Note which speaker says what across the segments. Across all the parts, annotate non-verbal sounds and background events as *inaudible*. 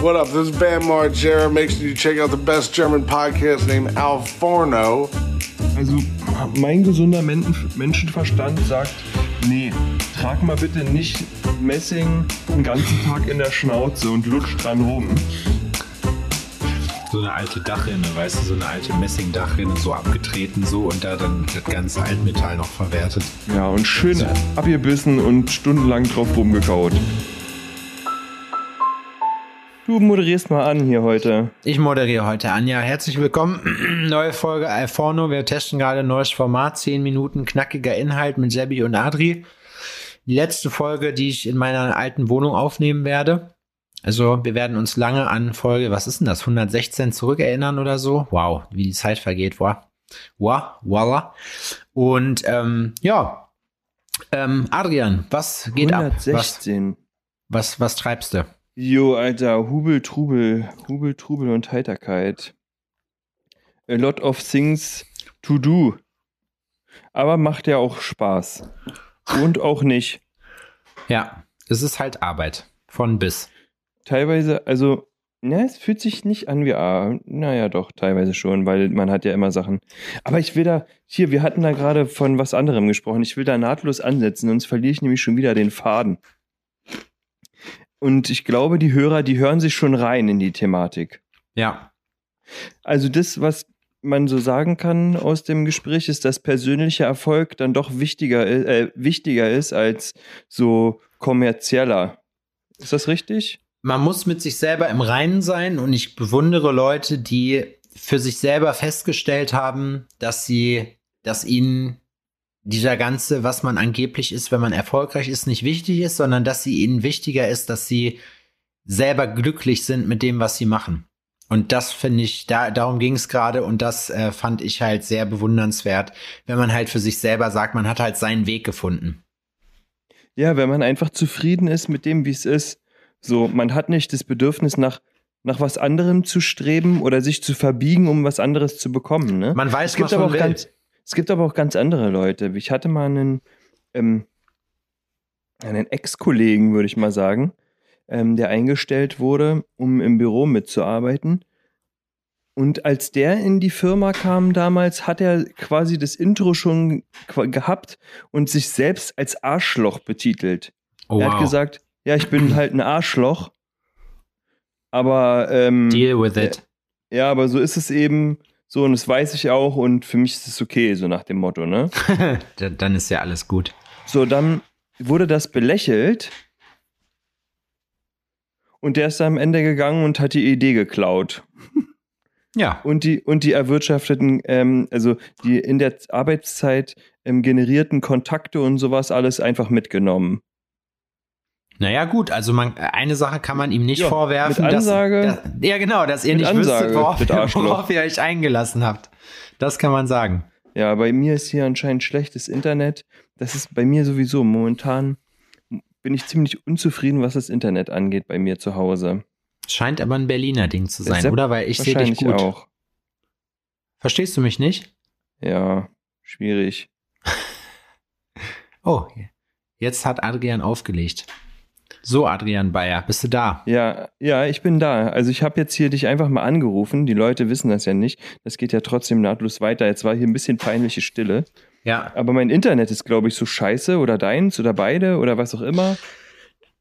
Speaker 1: What up? This is Bam Margera. Make sure you check out the best German podcast named Al Forno.
Speaker 2: Also, mein gesunder Men Menschenverstand sagt, nee, trag mal bitte nicht Messing den ganzen Tag in der Schnauze und lutsch dran rum.
Speaker 3: So eine alte Dachrinne, weißt du, so eine alte Messingdachrinne, so abgetreten so und da dann das ganze Altmetall noch verwertet.
Speaker 2: Ja, und schön abgebissen und stundenlang drauf rumgekaut. Du moderierst mal an hier heute.
Speaker 3: Ich moderiere heute an. Ja, herzlich willkommen. *clears throat* Neue Folge Alforno. Wir testen gerade ein neues Format. Zehn Minuten knackiger Inhalt mit Sebi und Adri. Die letzte Folge, die ich in meiner alten Wohnung aufnehmen werde. Also, wir werden uns lange an Folge, was ist denn das, 116 zurückerinnern oder so. Wow, wie die Zeit vergeht, wow. Wow, voila. Und ähm, ja, ähm, Adrian, was geht
Speaker 2: 116.
Speaker 3: ab? Was, was, was treibst du?
Speaker 2: Jo, Alter, Hubel, Trubel, Hubel, Trubel und Heiterkeit. A lot of things to do. Aber macht ja auch Spaß. Und auch nicht.
Speaker 3: Ja, es ist halt Arbeit. Von bis.
Speaker 2: Teilweise, also, ja, es fühlt sich nicht an wie A. Naja, doch, teilweise schon, weil man hat ja immer Sachen. Aber ich will da, hier, wir hatten da gerade von was anderem gesprochen. Ich will da nahtlos ansetzen, sonst verliere ich nämlich schon wieder den Faden. Und ich glaube, die Hörer, die hören sich schon rein in die Thematik.
Speaker 3: Ja.
Speaker 2: Also das, was man so sagen kann aus dem Gespräch, ist, dass persönlicher Erfolg dann doch wichtiger, äh, wichtiger ist als so kommerzieller. Ist das richtig?
Speaker 3: Man muss mit sich selber im Reinen sein und ich bewundere Leute, die für sich selber festgestellt haben, dass sie, dass ihnen dieser ganze, was man angeblich ist, wenn man erfolgreich ist, nicht wichtig ist, sondern dass sie ihnen wichtiger ist, dass sie selber glücklich sind mit dem, was sie machen. Und das finde ich, da, darum ging es gerade und das äh, fand ich halt sehr bewundernswert, wenn man halt für sich selber sagt, man hat halt seinen Weg gefunden.
Speaker 2: Ja, wenn man einfach zufrieden ist mit dem, wie es ist. So, man hat nicht das Bedürfnis nach, nach was anderem zu streben oder sich zu verbiegen, um was anderes zu bekommen. Ne?
Speaker 3: Man weiß,
Speaker 2: es gibt
Speaker 3: was
Speaker 2: aber
Speaker 3: man
Speaker 2: auch
Speaker 3: will.
Speaker 2: ganz, es gibt aber auch ganz andere Leute. Ich hatte mal einen, ähm, einen Ex-Kollegen, würde ich mal sagen, ähm, der eingestellt wurde, um im Büro mitzuarbeiten. Und als der in die Firma kam damals, hat er quasi das Intro schon gehabt und sich selbst als Arschloch betitelt.
Speaker 3: Oh,
Speaker 2: er hat
Speaker 3: wow.
Speaker 2: gesagt, ja, ich bin halt ein Arschloch. Aber ähm,
Speaker 3: Deal with it.
Speaker 2: ja, aber so ist es eben. So, und das weiß ich auch und für mich ist es okay, so nach dem Motto, ne? *laughs*
Speaker 3: Da- Dann ist ja alles gut.
Speaker 2: So, dann wurde das belächelt und der ist am Ende gegangen und hat die Idee geklaut. *laughs*
Speaker 3: Ja.
Speaker 2: Und die, und die erwirtschafteten, ähm, also die in der Arbeitszeit ähm, generierten Kontakte und sowas alles einfach mitgenommen.
Speaker 3: Naja, gut, also man, eine Sache kann man ihm nicht
Speaker 2: Ja,
Speaker 3: vorwerfen,
Speaker 2: mit Ansage-
Speaker 3: dass, dass, ja genau, dass ihr nicht
Speaker 2: Ansage,
Speaker 3: wüsstet, worauf, worauf ihr euch eingelassen habt. Das kann man sagen.
Speaker 2: Ja, bei mir ist hier anscheinend schlechtes Internet. Das ist bei mir sowieso momentan bin ich ziemlich unzufrieden, was das Internet angeht bei mir zu Hause.
Speaker 3: Scheint aber ein Berliner Ding zu sein,
Speaker 2: Deshalb
Speaker 3: oder? Weil ich sehe dich gut.
Speaker 2: auch.
Speaker 3: Verstehst du mich nicht?
Speaker 2: Ja, schwierig. *laughs*
Speaker 3: Oh, jetzt hat Adrian aufgelegt. So, Adrian Bayer, bist du da?
Speaker 2: Ja, ja, ich bin da. Also ich habe jetzt hier dich einfach mal angerufen. Die Leute wissen das ja nicht. Das geht ja trotzdem nahtlos weiter. Jetzt war hier ein bisschen peinliche Stille.
Speaker 3: Ja,
Speaker 2: Aber mein Internet ist, glaube ich, so scheiße oder deins oder beide oder was auch immer.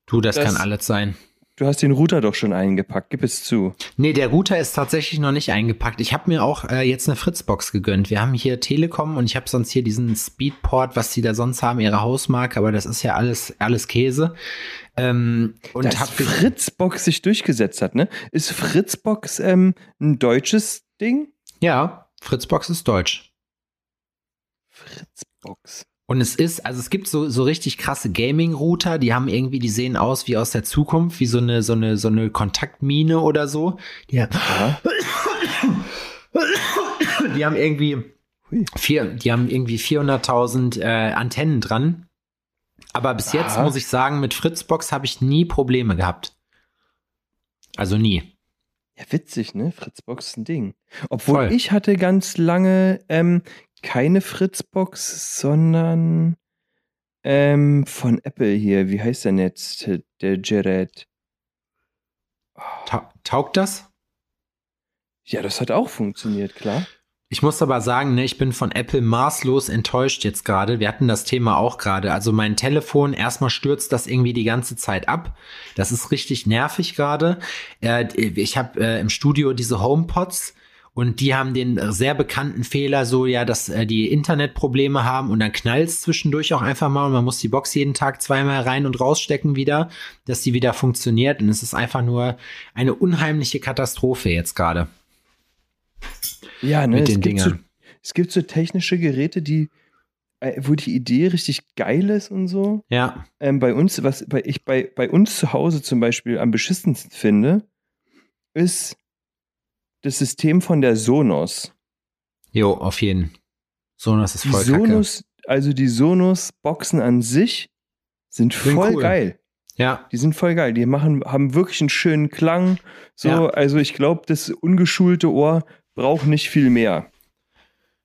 Speaker 3: du, das,
Speaker 2: Das-
Speaker 3: kann alles sein.
Speaker 2: Du hast den Router doch schon eingepackt. Gib es zu.
Speaker 3: Nee, der Router ist tatsächlich noch nicht eingepackt. Ich habe mir auch äh, jetzt eine Fritzbox gegönnt. Wir haben hier Telekom und ich habe sonst hier diesen Speedport, was die da sonst haben, ihre Hausmarke, aber das ist ja alles, alles Käse. Ähm, und
Speaker 2: Dass
Speaker 3: hab
Speaker 2: Fritzbox sich durchgesetzt hat, ne? Ist Fritzbox ähm, ein deutsches Ding?
Speaker 3: ja, Fritzbox ist deutsch.
Speaker 2: Fritzbox.
Speaker 3: Und es ist, also es gibt so, so richtig krasse Gaming-Router, die haben irgendwie, die sehen aus wie aus der Zukunft, wie so eine, so eine, so eine Kontaktmine oder so. Die,
Speaker 2: Ja.
Speaker 3: die haben irgendwie vier, die haben irgendwie 400.000 äh, Antennen dran. Aber bis jetzt
Speaker 2: Aha.
Speaker 3: muss ich sagen, mit Fritzbox habe ich nie Probleme gehabt. Also nie.
Speaker 2: Ja, witzig, ne? Fritzbox ist ein Ding. Obwohl
Speaker 3: Voll.
Speaker 2: ich hatte ganz lange ähm, keine Fritzbox, sondern ähm, von Apple hier. Wie heißt denn jetzt der Gerät?
Speaker 3: Ta Taugt das?
Speaker 2: Ja, das hat auch funktioniert, klar.
Speaker 3: Ich muss aber sagen, ne, ich bin von Apple maßlos enttäuscht jetzt gerade. Wir hatten das Thema auch gerade. Also mein Telefon, erstmal stürzt das irgendwie die ganze Zeit ab. Das ist richtig nervig gerade. Äh, ich habe äh, im Studio diese HomePods und die haben den sehr bekannten Fehler, so ja, dass äh, die Internetprobleme haben und dann knallt es zwischendurch auch einfach mal und man muss die Box jeden Tag zweimal rein und rausstecken wieder, dass die wieder funktioniert. Und es ist einfach nur eine unheimliche Katastrophe jetzt gerade.
Speaker 2: Ja, ne,
Speaker 3: Mit den
Speaker 2: es, gibt so,
Speaker 3: Dingern.
Speaker 2: es gibt so technische Geräte, die, äh, wo die Idee richtig geil ist und so.
Speaker 3: Ja,
Speaker 2: Ähm, bei uns, was bei, ich bei, bei uns zu Hause zum Beispiel am beschissensten finde, ist das System von der Sonos.
Speaker 3: jo, auf jeden. Sonos ist
Speaker 2: Die
Speaker 3: voll kacke.
Speaker 2: Sonos, also die Sonos-Boxen an sich sind
Speaker 3: Sind
Speaker 2: voll
Speaker 3: cool.
Speaker 2: geil.
Speaker 3: Ja,
Speaker 2: Die sind voll geil. Die machen, haben wirklich einen schönen Klang. So,
Speaker 3: Ja.
Speaker 2: also ich glaube, das ungeschulte Ohr braucht nicht viel mehr.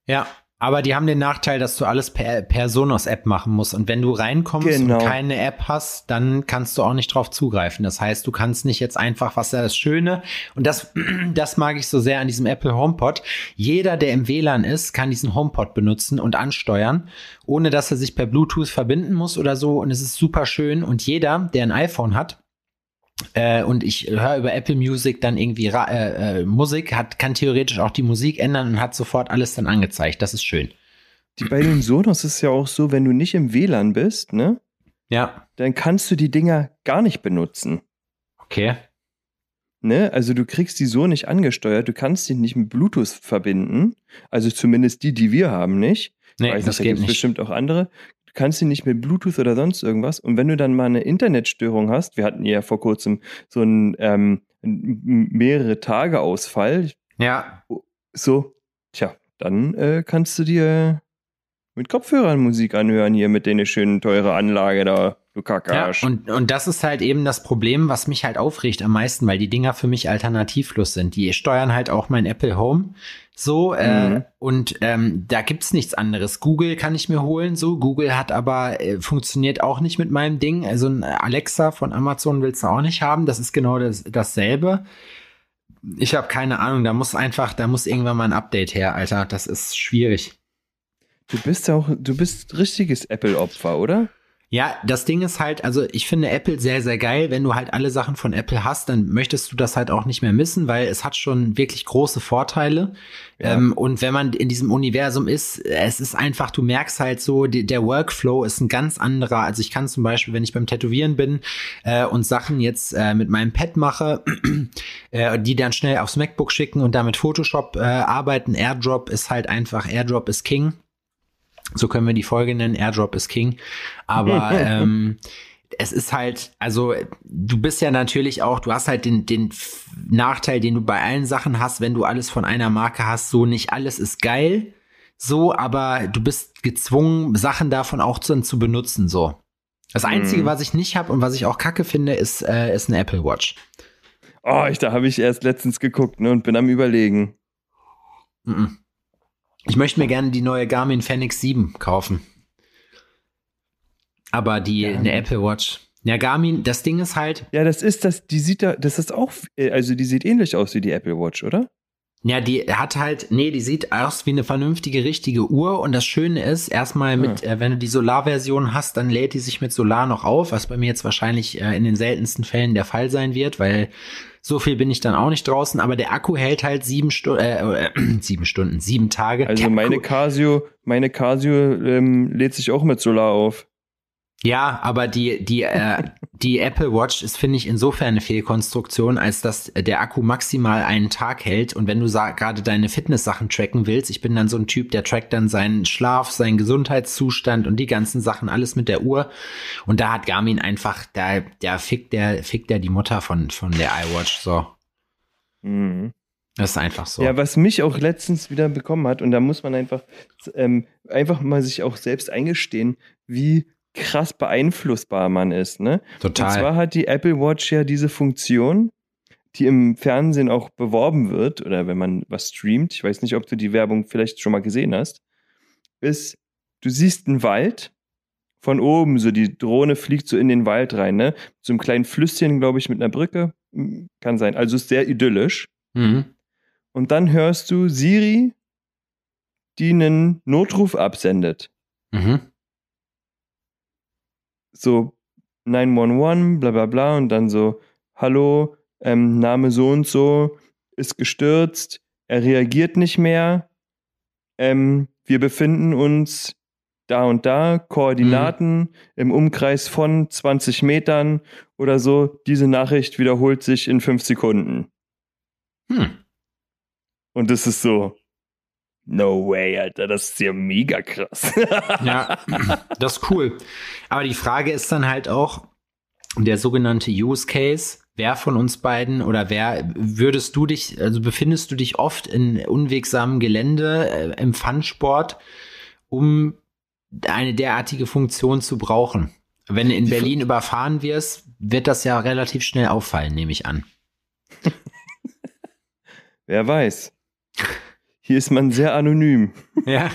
Speaker 3: ja. Aber die haben den Nachteil, dass du alles per, per Sonos-App machen musst. Und wenn du reinkommst
Speaker 2: Genau.
Speaker 3: und keine App hast, dann kannst du auch nicht drauf zugreifen. Das heißt, du kannst nicht jetzt einfach, was ja das Schöne, und das, *clears throat* das mag ich so sehr an diesem Apple HomePod. Jeder, der im WLAN ist, kann diesen HomePod benutzen und ansteuern, ohne dass er sich per Bluetooth verbinden muss oder so. Und es ist super schön. Und jeder, der ein iPhone hat, äh, und ich höre über Apple Music dann irgendwie äh, äh, Musik, hat, kann theoretisch auch die Musik ändern und hat sofort alles dann angezeigt. Das ist schön.
Speaker 2: Die, bei den Sonos ist es ja auch so, wenn du nicht im WLAN bist, ne,
Speaker 3: Ja,
Speaker 2: dann kannst du die Dinger gar nicht benutzen.
Speaker 3: okay.
Speaker 2: Ne? Also du kriegst die so nicht angesteuert, du kannst die nicht mit Bluetooth verbinden. Also zumindest die, die wir haben, nicht.
Speaker 3: Nee,
Speaker 2: Weiß
Speaker 3: das
Speaker 2: da
Speaker 3: geht
Speaker 2: gibt's
Speaker 3: nicht.
Speaker 2: bestimmt auch andere. Du kannst sie nicht mit Bluetooth oder sonst irgendwas. Und wenn du dann mal eine Internetstörung hast, wir hatten ja vor kurzem so einen ähm, mehrere Tage Ausfall,
Speaker 3: Ja,
Speaker 2: so, tja, dann äh, kannst du dir mit Kopfhörern Musik anhören hier mit deiner schönen teure Anlage da,
Speaker 3: ja und, und das ist halt eben das Problem, was mich halt aufregt am meisten, weil die Dinger für mich alternativlos sind. Die steuern halt auch mein Apple Home so äh,
Speaker 2: Mhm.
Speaker 3: und ähm, da gibt's nichts anderes. Google kann ich mir holen so. Google hat aber äh, funktioniert auch nicht mit meinem Ding. Also ein Alexa von Amazon willst du auch nicht haben. Das ist genau das, dasselbe. Ich habe keine Ahnung. Da muss einfach, da muss irgendwann mal ein Update her, Alter. Das ist schwierig.
Speaker 2: Du bist ja auch, du bist richtiges Apple-Opfer, oder?
Speaker 3: Ja, das Ding ist halt, also ich finde Apple sehr, sehr geil. Wenn du halt alle Sachen von Apple hast, dann möchtest du das halt auch nicht mehr missen, weil es hat schon wirklich große Vorteile.
Speaker 2: Ja.
Speaker 3: Ähm, und wenn man in diesem Universum ist, es ist einfach, du merkst halt so, die, der Workflow ist ein ganz anderer. Also ich kann zum Beispiel, wenn ich beim Tätowieren bin äh, und Sachen jetzt äh, mit meinem Pad mache, *clears throat* äh, die dann schnell aufs MacBook schicken und damit Photoshop äh, arbeiten, AirDrop ist halt einfach, AirDrop ist King. So können wir die Folge nennen, AirDrop is King. Aber *laughs* ähm, es ist halt, also du bist ja natürlich auch, du hast halt den, den Nachteil, den du bei allen Sachen hast, wenn du alles von einer Marke hast, so nicht alles ist geil, so, aber du bist gezwungen, Sachen davon auch zu, zu benutzen, so. Das Einzige,
Speaker 2: Mhm.
Speaker 3: was ich nicht habe und was ich auch kacke finde, ist, äh, ist ein Apple Watch.
Speaker 2: Oh, ich, da habe ich erst letztens geguckt ne, und bin am überlegen.
Speaker 3: Mhm. Ich möchte mir gerne die neue Garmin Fenix 7 kaufen. Aber die,
Speaker 2: Garmin.
Speaker 3: eine Apple Watch. Ja, Garmin, das Ding ist halt,
Speaker 2: Ja, das ist das, die sieht da, das ist auch, also die sieht ähnlich aus wie die Apple Watch, oder?
Speaker 3: ja, die hat halt, nee, die sieht aus wie eine vernünftige, richtige Uhr. Und das Schöne ist, erstmal mit, äh, wenn du die Solarversion hast, dann lädt die sich mit Solar noch auf, was bei mir jetzt wahrscheinlich äh, in den seltensten Fällen der Fall sein wird, weil so viel bin ich dann auch nicht draußen. Aber der Akku hält halt sieben Stunden, äh, äh, *clears throat* sieben Stunden, sieben Tage.
Speaker 2: Also meine Casio, meine Casio ähm, lädt sich auch mit Solar auf.
Speaker 3: Ja, aber die, die, äh, die Apple Watch ist, finde ich, insofern eine Fehlkonstruktion, als dass der Akku maximal einen Tag hält. Und wenn du gerade deine Fitness-Sachen tracken willst, ich bin dann so ein Typ, der trackt dann seinen Schlaf, seinen Gesundheitszustand und die ganzen Sachen alles mit der Uhr. Und da hat Garmin einfach, da, da fickt der, fickt der die Mutter von, von der iWatch. So.
Speaker 2: Mhm.
Speaker 3: Das ist einfach so.
Speaker 2: Ja, was mich auch letztens wieder bekommen hat, und da muss man einfach, ähm, einfach mal sich auch selbst eingestehen, wie krass beeinflussbar man ist, ne? Und
Speaker 3: Total.
Speaker 2: zwar hat die Apple Watch ja diese Funktion, die im Fernsehen auch beworben wird, oder wenn man was streamt, ich weiß nicht, ob du die Werbung vielleicht schon mal gesehen hast, ist, du siehst einen Wald von oben, so die Drohne fliegt so in den Wald rein, ne? So einem kleinen Flüsschen, glaube ich, mit einer Brücke. kann sein. Also ist sehr idyllisch.
Speaker 3: Mhm.
Speaker 2: Und dann hörst du Siri, die einen Notruf absendet.
Speaker 3: Mhm.
Speaker 2: So 911, bla bla bla und dann so, hallo, ähm, Name so und so, ist gestürzt, er reagiert nicht mehr, ähm, wir befinden uns da und da, Koordinaten im Umkreis von 20 Metern oder so, diese Nachricht wiederholt sich in fünf Sekunden.
Speaker 3: Hm.
Speaker 2: Und das ist so, no way, Alter, das ist ja mega krass. *laughs*
Speaker 3: Ja, das ist cool. Aber die Frage ist dann halt auch, der sogenannte Use Case, wer von uns beiden oder wer würdest du dich, also befindest du dich oft in unwegsamem Gelände äh, im Funsport, um eine derartige Funktion zu brauchen? Wenn du in
Speaker 2: Die
Speaker 3: Berlin überfahren wirst, wird das ja relativ schnell auffallen, nehme ich an.
Speaker 2: Wer weiß. Hier ist man sehr anonym.
Speaker 3: Ja.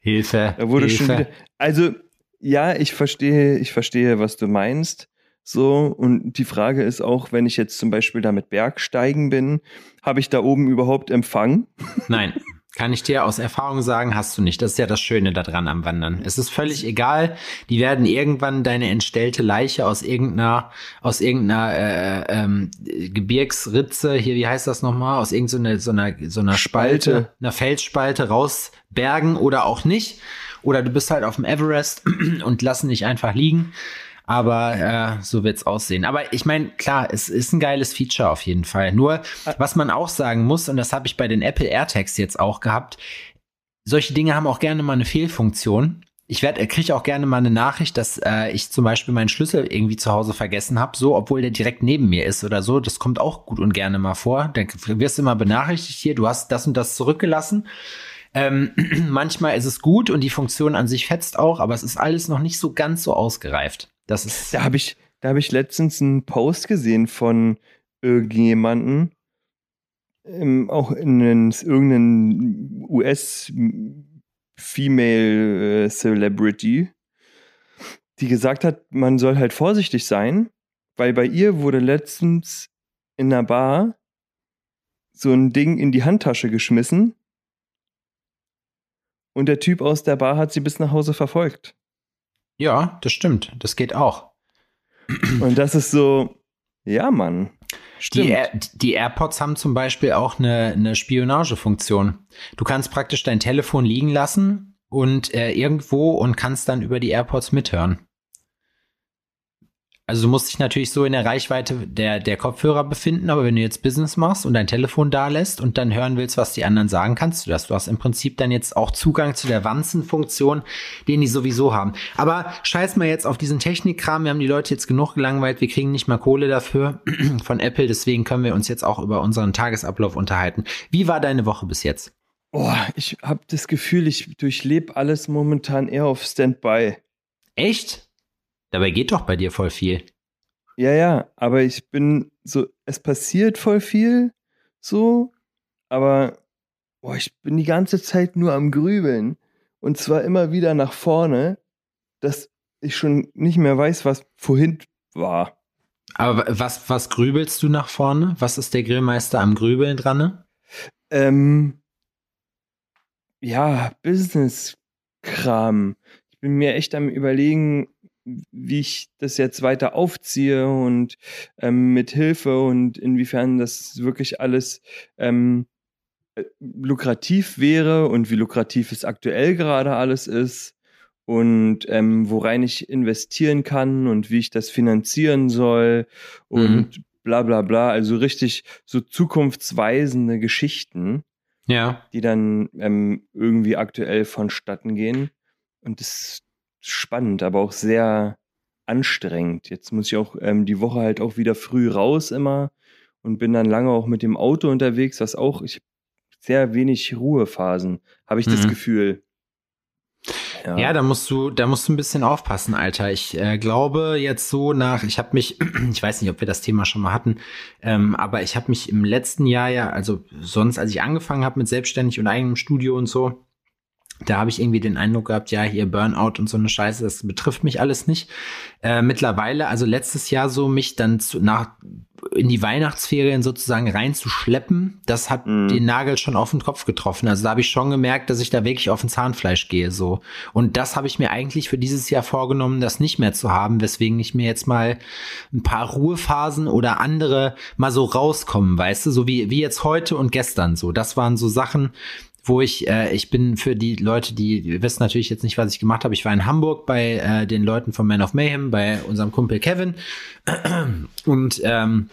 Speaker 3: Hilfe.
Speaker 2: Da wurde
Speaker 3: Hilfe.
Speaker 2: schon wieder. Also, ja, ich verstehe, ich verstehe, was du meinst. So, und die Frage ist auch, wenn ich jetzt zum Beispiel da mit Bergsteigen bin, habe ich da oben überhaupt Empfang?
Speaker 3: Nein, kann ich dir aus Erfahrung sagen, hast du nicht. Das ist ja das Schöne daran am Wandern. Es ist völlig egal. Die werden irgendwann deine entstellte Leiche aus irgendeiner, aus irgendeiner äh, ähm, Gebirgsritze, hier, wie heißt das nochmal, aus irgendeiner so einer, so einer Spalte,
Speaker 2: Spalte.
Speaker 3: einer Felsspalte rausbergen oder auch nicht. Oder du bist halt auf dem Everest *clears throat* und lassen dich einfach liegen. Aber äh, so wird's aussehen. Aber ich meine, klar, es ist ein geiles Feature auf jeden Fall. Nur, was man auch sagen muss, und das habe ich bei den Apple AirTags jetzt auch gehabt, solche Dinge haben auch gerne mal eine Fehlfunktion. Ich werde, kriege auch gerne mal eine Nachricht, dass äh, ich zum Beispiel meinen Schlüssel irgendwie zu Hause vergessen habe, so, obwohl der direkt neben mir ist oder so. Das kommt auch gut und gerne mal vor. Dann wirst du immer benachrichtigt hier, du hast das und das zurückgelassen. Ähm, *clears throat* manchmal ist es gut und die Funktion an sich fetzt auch, aber es ist alles noch nicht so ganz so ausgereift. Das ist.
Speaker 2: Da habe ich, da habe ich letztens einen Post gesehen von irgendjemanden, ähm, auch in einen, irgendeinen US Female äh, Celebrity, die gesagt hat, man soll halt vorsichtig sein, weil bei ihr wurde letztens in einer Bar so ein Ding in die Handtasche geschmissen und der Typ aus der Bar hat sie bis nach Hause verfolgt.
Speaker 3: Ja, das stimmt. Das geht auch.
Speaker 2: Und das ist so, ja, Mann. Stimmt.
Speaker 3: Die, Air, die AirPods haben zum Beispiel auch eine, eine Spionagefunktion. Du kannst praktisch dein Telefon liegen lassen und äh, irgendwo und kannst dann über die AirPods mithören. Also du musst dich natürlich so in der Reichweite der, der Kopfhörer befinden, aber wenn du jetzt Business machst und dein Telefon da lässt und dann hören willst, was die anderen sagen, kannst du das. Du hast im Prinzip dann jetzt auch Zugang zu der Wanzenfunktion, den die sowieso haben. Aber scheiß mal jetzt auf diesen Technikkram. Wir haben die Leute jetzt genug gelangweilt. Wir kriegen nicht mal Kohle dafür *clears throat* von Apple. Deswegen können wir uns jetzt auch über unseren Tagesablauf unterhalten. Wie war deine Woche bis jetzt?
Speaker 2: Oh, ich habe das Gefühl, ich durchlebe alles momentan eher auf Standby.
Speaker 3: Echt? Dabei geht doch bei dir voll viel.
Speaker 2: Ja, ja, aber ich bin so, es passiert voll viel, so, aber boah, ich bin die ganze Zeit nur am Grübeln. Und zwar immer wieder nach vorne, dass ich schon nicht mehr weiß, was vorhin war.
Speaker 3: Aber was, was grübelst du nach vorne? Was ist der Grillmeister am Grübeln dran? Ne?
Speaker 2: Ähm, ja, Business-Kram. Ich bin mir echt am überlegen, wie ich das jetzt weiter aufziehe und ähm, mit Hilfe und inwiefern das wirklich alles ähm, äh, lukrativ wäre und wie lukrativ es aktuell gerade alles ist und ähm, worein ich investieren kann und wie ich das finanzieren soll und mhm. bla bla bla. Also richtig so zukunftsweisende Geschichten,
Speaker 3: ja.
Speaker 2: die dann ähm, irgendwie aktuell vonstatten gehen. Und das spannend, aber auch sehr anstrengend. Jetzt muss ich auch ähm, die Woche halt auch wieder früh raus immer und bin dann lange auch mit dem Auto unterwegs, was auch ich sehr wenig Ruhephasen, habe ich mhm. das Gefühl.
Speaker 3: Ja. ja, da musst du, da musst du ein bisschen aufpassen, Alter. Ich äh, glaube jetzt so nach, ich habe mich, *clears throat* ich weiß nicht, ob wir das Thema schon mal hatten, ähm, aber ich habe mich im letzten Jahr ja, also sonst, als ich angefangen habe mit selbstständig und eigenem Studio und so, da habe ich irgendwie den Eindruck gehabt, ja, hier Burnout und so eine Scheiße, das betrifft mich alles nicht. Äh, mittlerweile, also letztes Jahr so, mich dann zu, nach in die Weihnachtsferien sozusagen reinzuschleppen, das hat mm. den Nagel schon auf den Kopf getroffen. Also da habe ich schon gemerkt, dass ich da wirklich auf ein Zahnfleisch gehe, so. Und das habe ich mir eigentlich für dieses Jahr vorgenommen, das nicht mehr zu haben, weswegen ich mir jetzt mal ein paar Ruhephasen oder andere mal so rauskommen, weißt du, so wie, wie jetzt heute und gestern so. Das waren so Sachen, wo ich, äh, ich bin für die Leute, die wissen natürlich jetzt nicht, was ich gemacht habe. Ich war in Hamburg bei äh, den Leuten von Man of Mayhem, bei unserem Kumpel Kevin. Und ähm,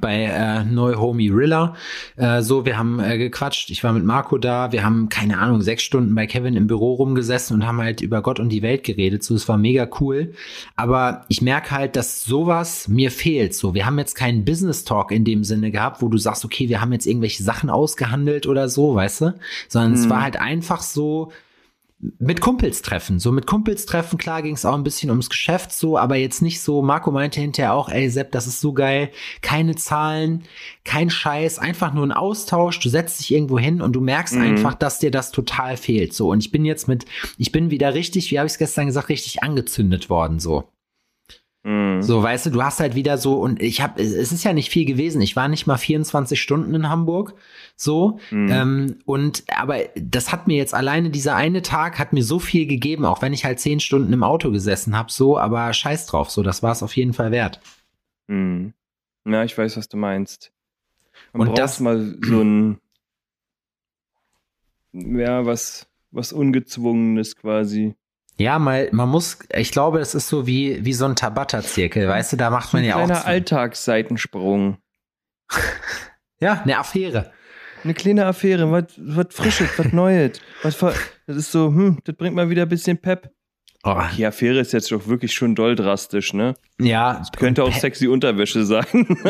Speaker 3: bei äh, Neu Homie Rilla. Äh, so, wir haben äh, gequatscht. Ich war mit Marco da. Wir haben, keine Ahnung, sechs Stunden bei Kevin im Büro rumgesessen und haben halt über Gott und die Welt geredet. So, es war mega cool. Aber ich merke halt, dass sowas mir fehlt. So, wir haben jetzt keinen Business Talk in dem Sinne gehabt, wo du sagst, okay, wir haben jetzt irgendwelche Sachen ausgehandelt oder so, weißt du? Sondern mhm. es war halt einfach so, mit Kumpels treffen. So mit Kumpels treffen, klar ging es auch ein bisschen ums Geschäft so, aber jetzt nicht so, Marco meinte hinterher auch, ey Sepp, das ist so geil, keine Zahlen, kein Scheiß, einfach nur ein Austausch, du setzt dich irgendwo hin und du merkst mhm. einfach, dass dir das total fehlt. So, und ich bin jetzt mit, ich bin wieder richtig, wie habe ich es gestern gesagt, richtig angezündet worden, so. Mhm. So, weißt du, du hast halt wieder so, und ich habe, es ist ja nicht viel gewesen. Ich war nicht mal 24 Stunden in Hamburg, so. Mhm. Ähm, und, aber das hat mir jetzt alleine, dieser eine Tag hat mir so viel gegeben, auch wenn ich halt zehn Stunden im Auto gesessen habe, so, aber scheiß drauf, so, das war es auf jeden Fall wert.
Speaker 2: Mhm. Ja, ich weiß, was du meinst. Man und das mal so ein, ja, was, was Ungezwungenes quasi.
Speaker 3: Ja, mal, man muss, ich glaube, es ist so wie, wie so ein Tabata-Zirkel, weißt du, da macht man ein ja auch. Ein
Speaker 2: kleiner Alltagsseitensprung. *laughs*
Speaker 3: ja, eine Affäre.
Speaker 2: Eine kleine Affäre, was, was Frisches, was Neues. Was, das ist so, hm, das bringt mal wieder ein bisschen Pep. Oh. Die Affäre ist jetzt doch wirklich schon doll drastisch, ne?
Speaker 3: Ja.
Speaker 2: Das könnte auch Pep, sexy Unterwäsche sein.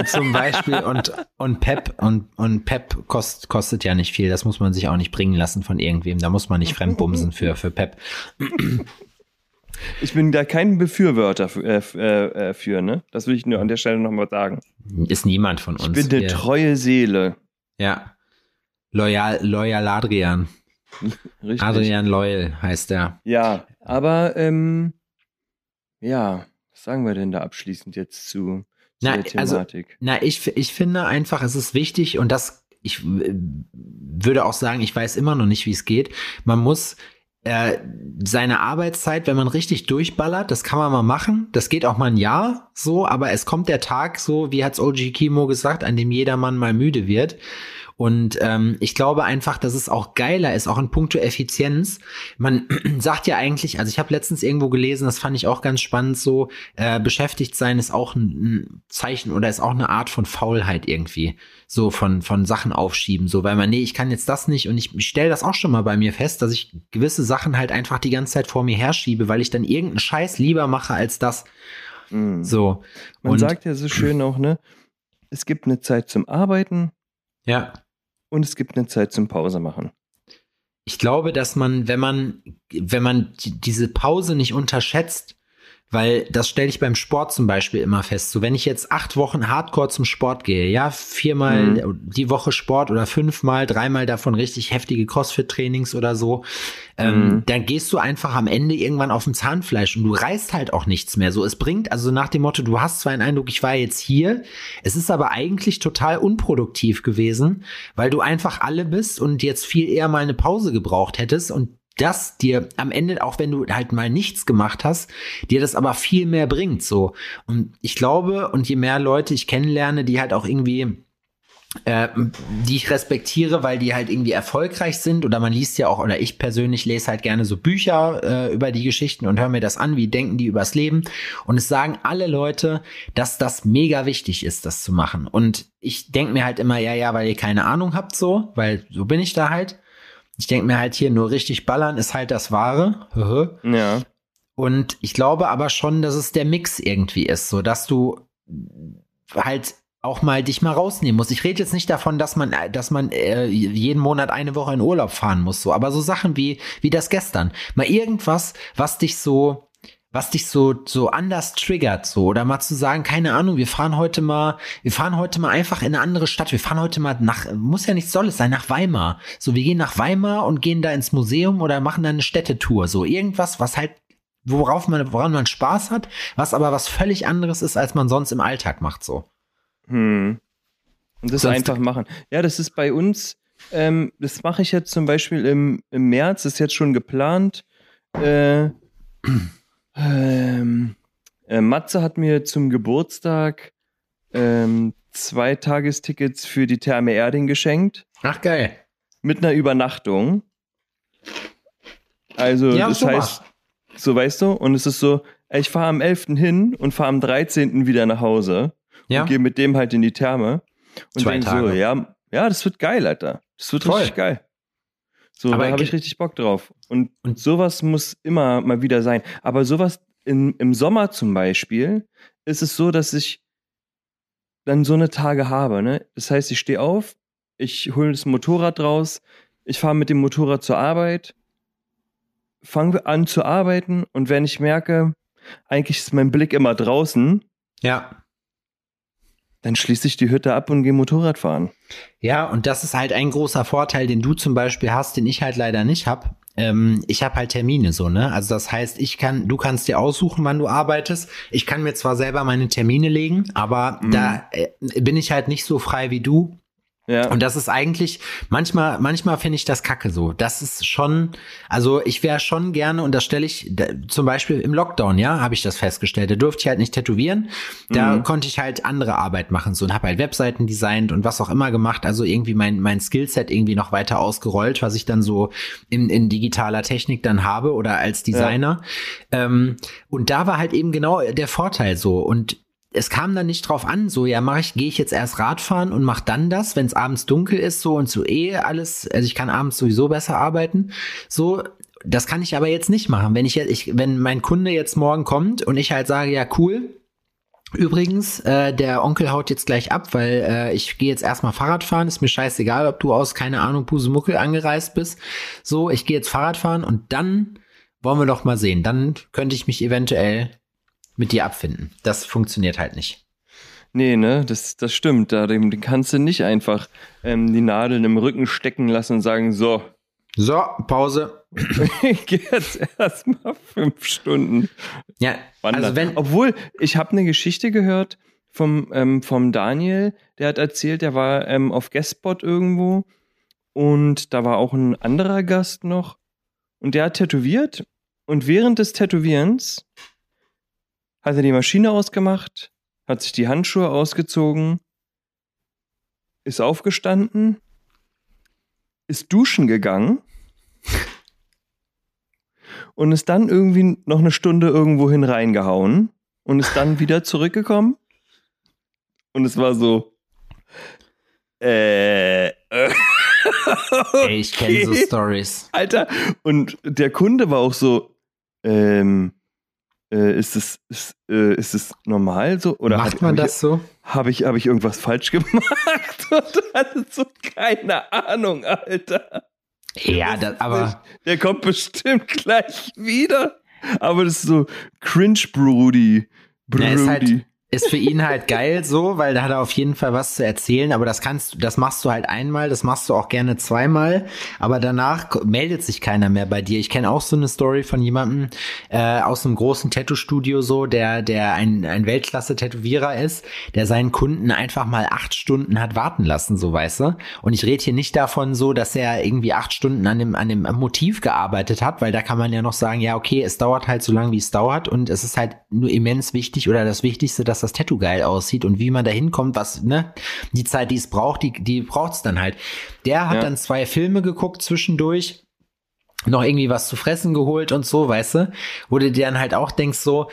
Speaker 3: Zum Beispiel. Und, und Pep, und, und Pep kost, kostet ja nicht viel. Das muss man sich auch nicht bringen lassen von irgendwem. Da muss man nicht fremdbumsen für, für Pep.
Speaker 2: Ich bin da kein Befürworter für, äh, äh, äh, für, ne? Das will ich nur an der Stelle nochmal sagen.
Speaker 3: Ist niemand von uns.
Speaker 2: Ich bin eine treue Seele.
Speaker 3: Ja. Loyal, Loyal Adrian. *laughs* Richtig. Adrian Loyal heißt er.
Speaker 2: Ja, aber ähm, ja, was sagen wir denn da abschließend jetzt zu, zu
Speaker 3: na, der also, Thematik? Also, na, ich, ich finde einfach, es ist wichtig und das, ich würde auch sagen, ich weiß immer noch nicht, wie es geht. Man muss äh, seine Arbeitszeit, wenn man richtig durchballert, das kann man mal machen. Das geht auch mal ein Jahr so, aber es kommt der Tag so, wie hat's OG Kimo gesagt, an dem jedermann mal müde wird. Und ähm, ich glaube einfach, dass es auch geiler ist, auch in puncto Effizienz. Man *clears throat* sagt ja eigentlich, also ich habe letztens irgendwo gelesen, das fand ich auch ganz spannend, so äh, beschäftigt sein ist auch ein, Zeichen oder ist auch eine Art von Faulheit irgendwie, so von von Sachen aufschieben, so weil man nee, ich kann jetzt das nicht und ich, ich stelle das auch schon mal bei mir fest, dass ich gewisse Sachen halt einfach die ganze Zeit vor mir herschiebe, weil ich dann irgendeinen Scheiß lieber mache als das. Mm. So.
Speaker 2: Man und, sagt ja so schön auch, ne? Es gibt eine Zeit zum Arbeiten.
Speaker 3: Ja
Speaker 2: und es gibt eine Zeit zum Pause machen.
Speaker 3: Ich glaube, dass man, wenn man, wenn man diese Pause nicht unterschätzt, weil das stelle ich beim Sport zum Beispiel immer fest. So, wenn ich jetzt acht Wochen Hardcore zum Sport gehe, ja, viermal mhm. die Woche Sport oder fünfmal, dreimal davon richtig heftige Crossfit-Trainings oder so, ähm, mhm. dann gehst du einfach am Ende irgendwann auf dem Zahnfleisch und du reißt halt auch nichts mehr. So, es bringt, also nach dem Motto, du hast zwar einen Eindruck, ich war jetzt hier, es ist aber eigentlich total unproduktiv gewesen, weil du einfach alle bist und jetzt viel eher mal eine Pause gebraucht hättest und das dir am Ende, auch wenn du halt mal nichts gemacht hast, dir das aber viel mehr bringt, so. Und ich glaube, und je mehr Leute ich kennenlerne, die halt auch irgendwie äh, die ich respektiere, weil die halt irgendwie erfolgreich sind oder man liest ja auch, oder ich persönlich lese halt gerne so Bücher äh, über die Geschichten und höre mir das an, wie denken die übers Leben. Und es sagen alle Leute, dass das mega wichtig ist, das zu machen. Und ich denke mir halt immer, ja, ja, weil ihr keine Ahnung habt so, weil so bin ich da halt ich denke mir halt hier, nur richtig ballern ist halt das Wahre.
Speaker 2: ja.
Speaker 3: Und ich glaube aber schon, dass es der Mix irgendwie ist, so dass du halt auch mal dich mal rausnehmen musst. Ich rede jetzt nicht davon, dass man, dass man äh, jeden Monat eine Woche in Urlaub fahren muss, so, aber so Sachen wie wie das gestern, mal irgendwas, was dich so was dich so, so anders triggert, so, oder mal zu sagen, keine Ahnung, wir fahren heute mal, wir fahren heute mal einfach in eine andere Stadt, wir fahren heute mal nach, muss ja nicht soll es sein, nach Weimar. So, wir gehen nach Weimar und gehen da ins Museum oder machen da eine Städtetour, so irgendwas, was halt, worauf man, woran man Spaß hat, was aber was völlig anderes ist, als man sonst im Alltag macht, so.
Speaker 2: Hm. Und das
Speaker 3: Sonst-
Speaker 2: einfach machen. Ja, das ist bei uns, ähm, das mache ich jetzt zum Beispiel im, im März, ist jetzt schon geplant. Äh, ähm, äh, Matze hat mir zum Geburtstag ähm, zwei Tagestickets für die Therme Erding geschenkt.
Speaker 3: Ach, geil.
Speaker 2: Mit einer Übernachtung. Also,
Speaker 3: Ja,
Speaker 2: das heißt, so weißt du, und es ist so, ich fahre am 11. hin und fahre am 13. wieder nach Hause
Speaker 3: Ja.
Speaker 2: und gehe mit dem halt in die Therme. Und
Speaker 3: Zwei
Speaker 2: denk so,
Speaker 3: Tage.
Speaker 2: ja, ja, das wird geil, Alter. Das wird
Speaker 3: Voll.
Speaker 2: richtig geil. So,
Speaker 3: Aber
Speaker 2: da habe ich richtig Bock drauf. Und,
Speaker 3: Und-
Speaker 2: sowas muss immer mal wieder sein. Aber sowas in, im Sommer zum Beispiel ist es so, dass ich dann so eine Tage habe. Ne? Das heißt, ich stehe auf, ich hole das Motorrad raus, ich fahre mit dem Motorrad zur Arbeit, fange an zu arbeiten und wenn ich merke, eigentlich ist mein Blick immer draußen,
Speaker 3: Ja.
Speaker 2: Dann schließe ich die Hütte ab und gehe Motorrad fahren.
Speaker 3: Ja, und das ist halt ein großer Vorteil, den du zum Beispiel hast, den ich halt leider nicht hab. Ähm, ich habe halt Termine so, ne? Also das heißt, ich kann, du kannst dir aussuchen, wann du arbeitest. Ich kann mir zwar selber meine Termine legen, aber
Speaker 2: Mhm.
Speaker 3: da äh, bin ich halt nicht so frei wie du.
Speaker 2: Ja.
Speaker 3: Und das ist eigentlich, manchmal, manchmal finde ich das kacke so. Das ist schon, also ich wäre schon gerne, und das stelle ich, da, zum Beispiel im Lockdown, ja, habe ich das festgestellt. Da durfte ich halt nicht tätowieren. Da
Speaker 2: Mhm.
Speaker 3: konnte ich halt andere Arbeit machen, so und habe halt Webseiten designt und was auch immer gemacht. Also irgendwie mein, mein Skillset irgendwie noch weiter ausgerollt, was ich dann so in, in digitaler Technik dann habe oder als Designer. Ähm, und da war halt eben genau der Vorteil so. Und es kam dann nicht drauf an, so ja, mache ich, gehe ich jetzt erst Radfahren und mache dann das, wenn es abends dunkel ist, so und so eh alles, also ich kann abends sowieso besser arbeiten. So, das kann ich aber jetzt nicht machen. Wenn ich jetzt, ich, wenn mein Kunde jetzt morgen kommt und ich halt sage, ja, cool. Übrigens, äh, der Onkel haut jetzt gleich ab, weil äh, ich gehe jetzt erstmal Fahrrad fahren. Ist mir scheißegal, ob du aus, keine Ahnung, Pusemuckel angereist bist. So, ich gehe jetzt Fahrrad fahren und dann wollen wir doch mal sehen. Dann könnte ich mich eventuell mit dir abfinden. Das funktioniert halt nicht.
Speaker 2: Nee, ne, das, das stimmt. Da dem kannst du nicht einfach ähm, die Nadeln im Rücken stecken lassen und sagen, so,
Speaker 3: So, Pause. *laughs*
Speaker 2: ich gehe jetzt erstmal fünf Stunden
Speaker 3: Ja,
Speaker 2: wandern.
Speaker 3: also wenn,
Speaker 2: Obwohl, ich habe eine Geschichte gehört vom, ähm, vom Daniel, der hat erzählt, der war ähm, auf Guestspot irgendwo und da war auch ein anderer Gast noch und der hat tätowiert und während des Tätowierens hat er die Maschine ausgemacht, hat sich die Handschuhe ausgezogen, ist aufgestanden, ist duschen gegangen *laughs* und ist dann irgendwie noch eine Stunde irgendwohin reingehauen und ist dann wieder zurückgekommen. Und es war so. Äh. äh, *laughs*
Speaker 3: ey, ich kenne so
Speaker 2: okay.
Speaker 3: Stories.
Speaker 2: Alter. Und der Kunde war auch so. Ähm. Äh, ist es ist, äh, ist es normal so oder
Speaker 3: Macht
Speaker 2: hab,
Speaker 3: man
Speaker 2: hab
Speaker 3: das so?
Speaker 2: Ich, habe ich habe ich irgendwas falsch *laughs* gemacht und hatte so keine Ahnung, Alter.
Speaker 3: Ja, das, aber
Speaker 2: Der kommt bestimmt gleich wieder. Aber das ist so cringe Brody.
Speaker 3: Ja, ist halt-
Speaker 2: Brody.
Speaker 3: Ist für ihn halt geil so, weil da hat er auf jeden Fall was zu erzählen, aber das kannst du, das machst du halt einmal, das machst du auch gerne zweimal, aber danach meldet sich keiner mehr bei dir. Ich kenne auch so eine Story von jemandem äh, aus einem großen Tattoo-Studio so, der, der ein, ein Weltklasse-Tätowierer ist, der seinen Kunden einfach mal acht Stunden hat warten lassen, so weißt du. Und ich rede hier nicht davon so, dass er irgendwie acht Stunden an dem, an dem Motiv gearbeitet hat, weil da kann man ja noch sagen, ja, okay, es dauert halt so lange, wie es dauert und es ist halt nur immens wichtig oder das Wichtigste, dass das Tattoo geil aussieht und wie man da hinkommt, was, ne, die Zeit, die es braucht, die, die braucht's dann halt. Der hat
Speaker 2: Ja.
Speaker 3: dann zwei Filme geguckt zwischendurch, noch irgendwie was zu fressen geholt und so, weißt du, wo du dir dann halt auch denkst so,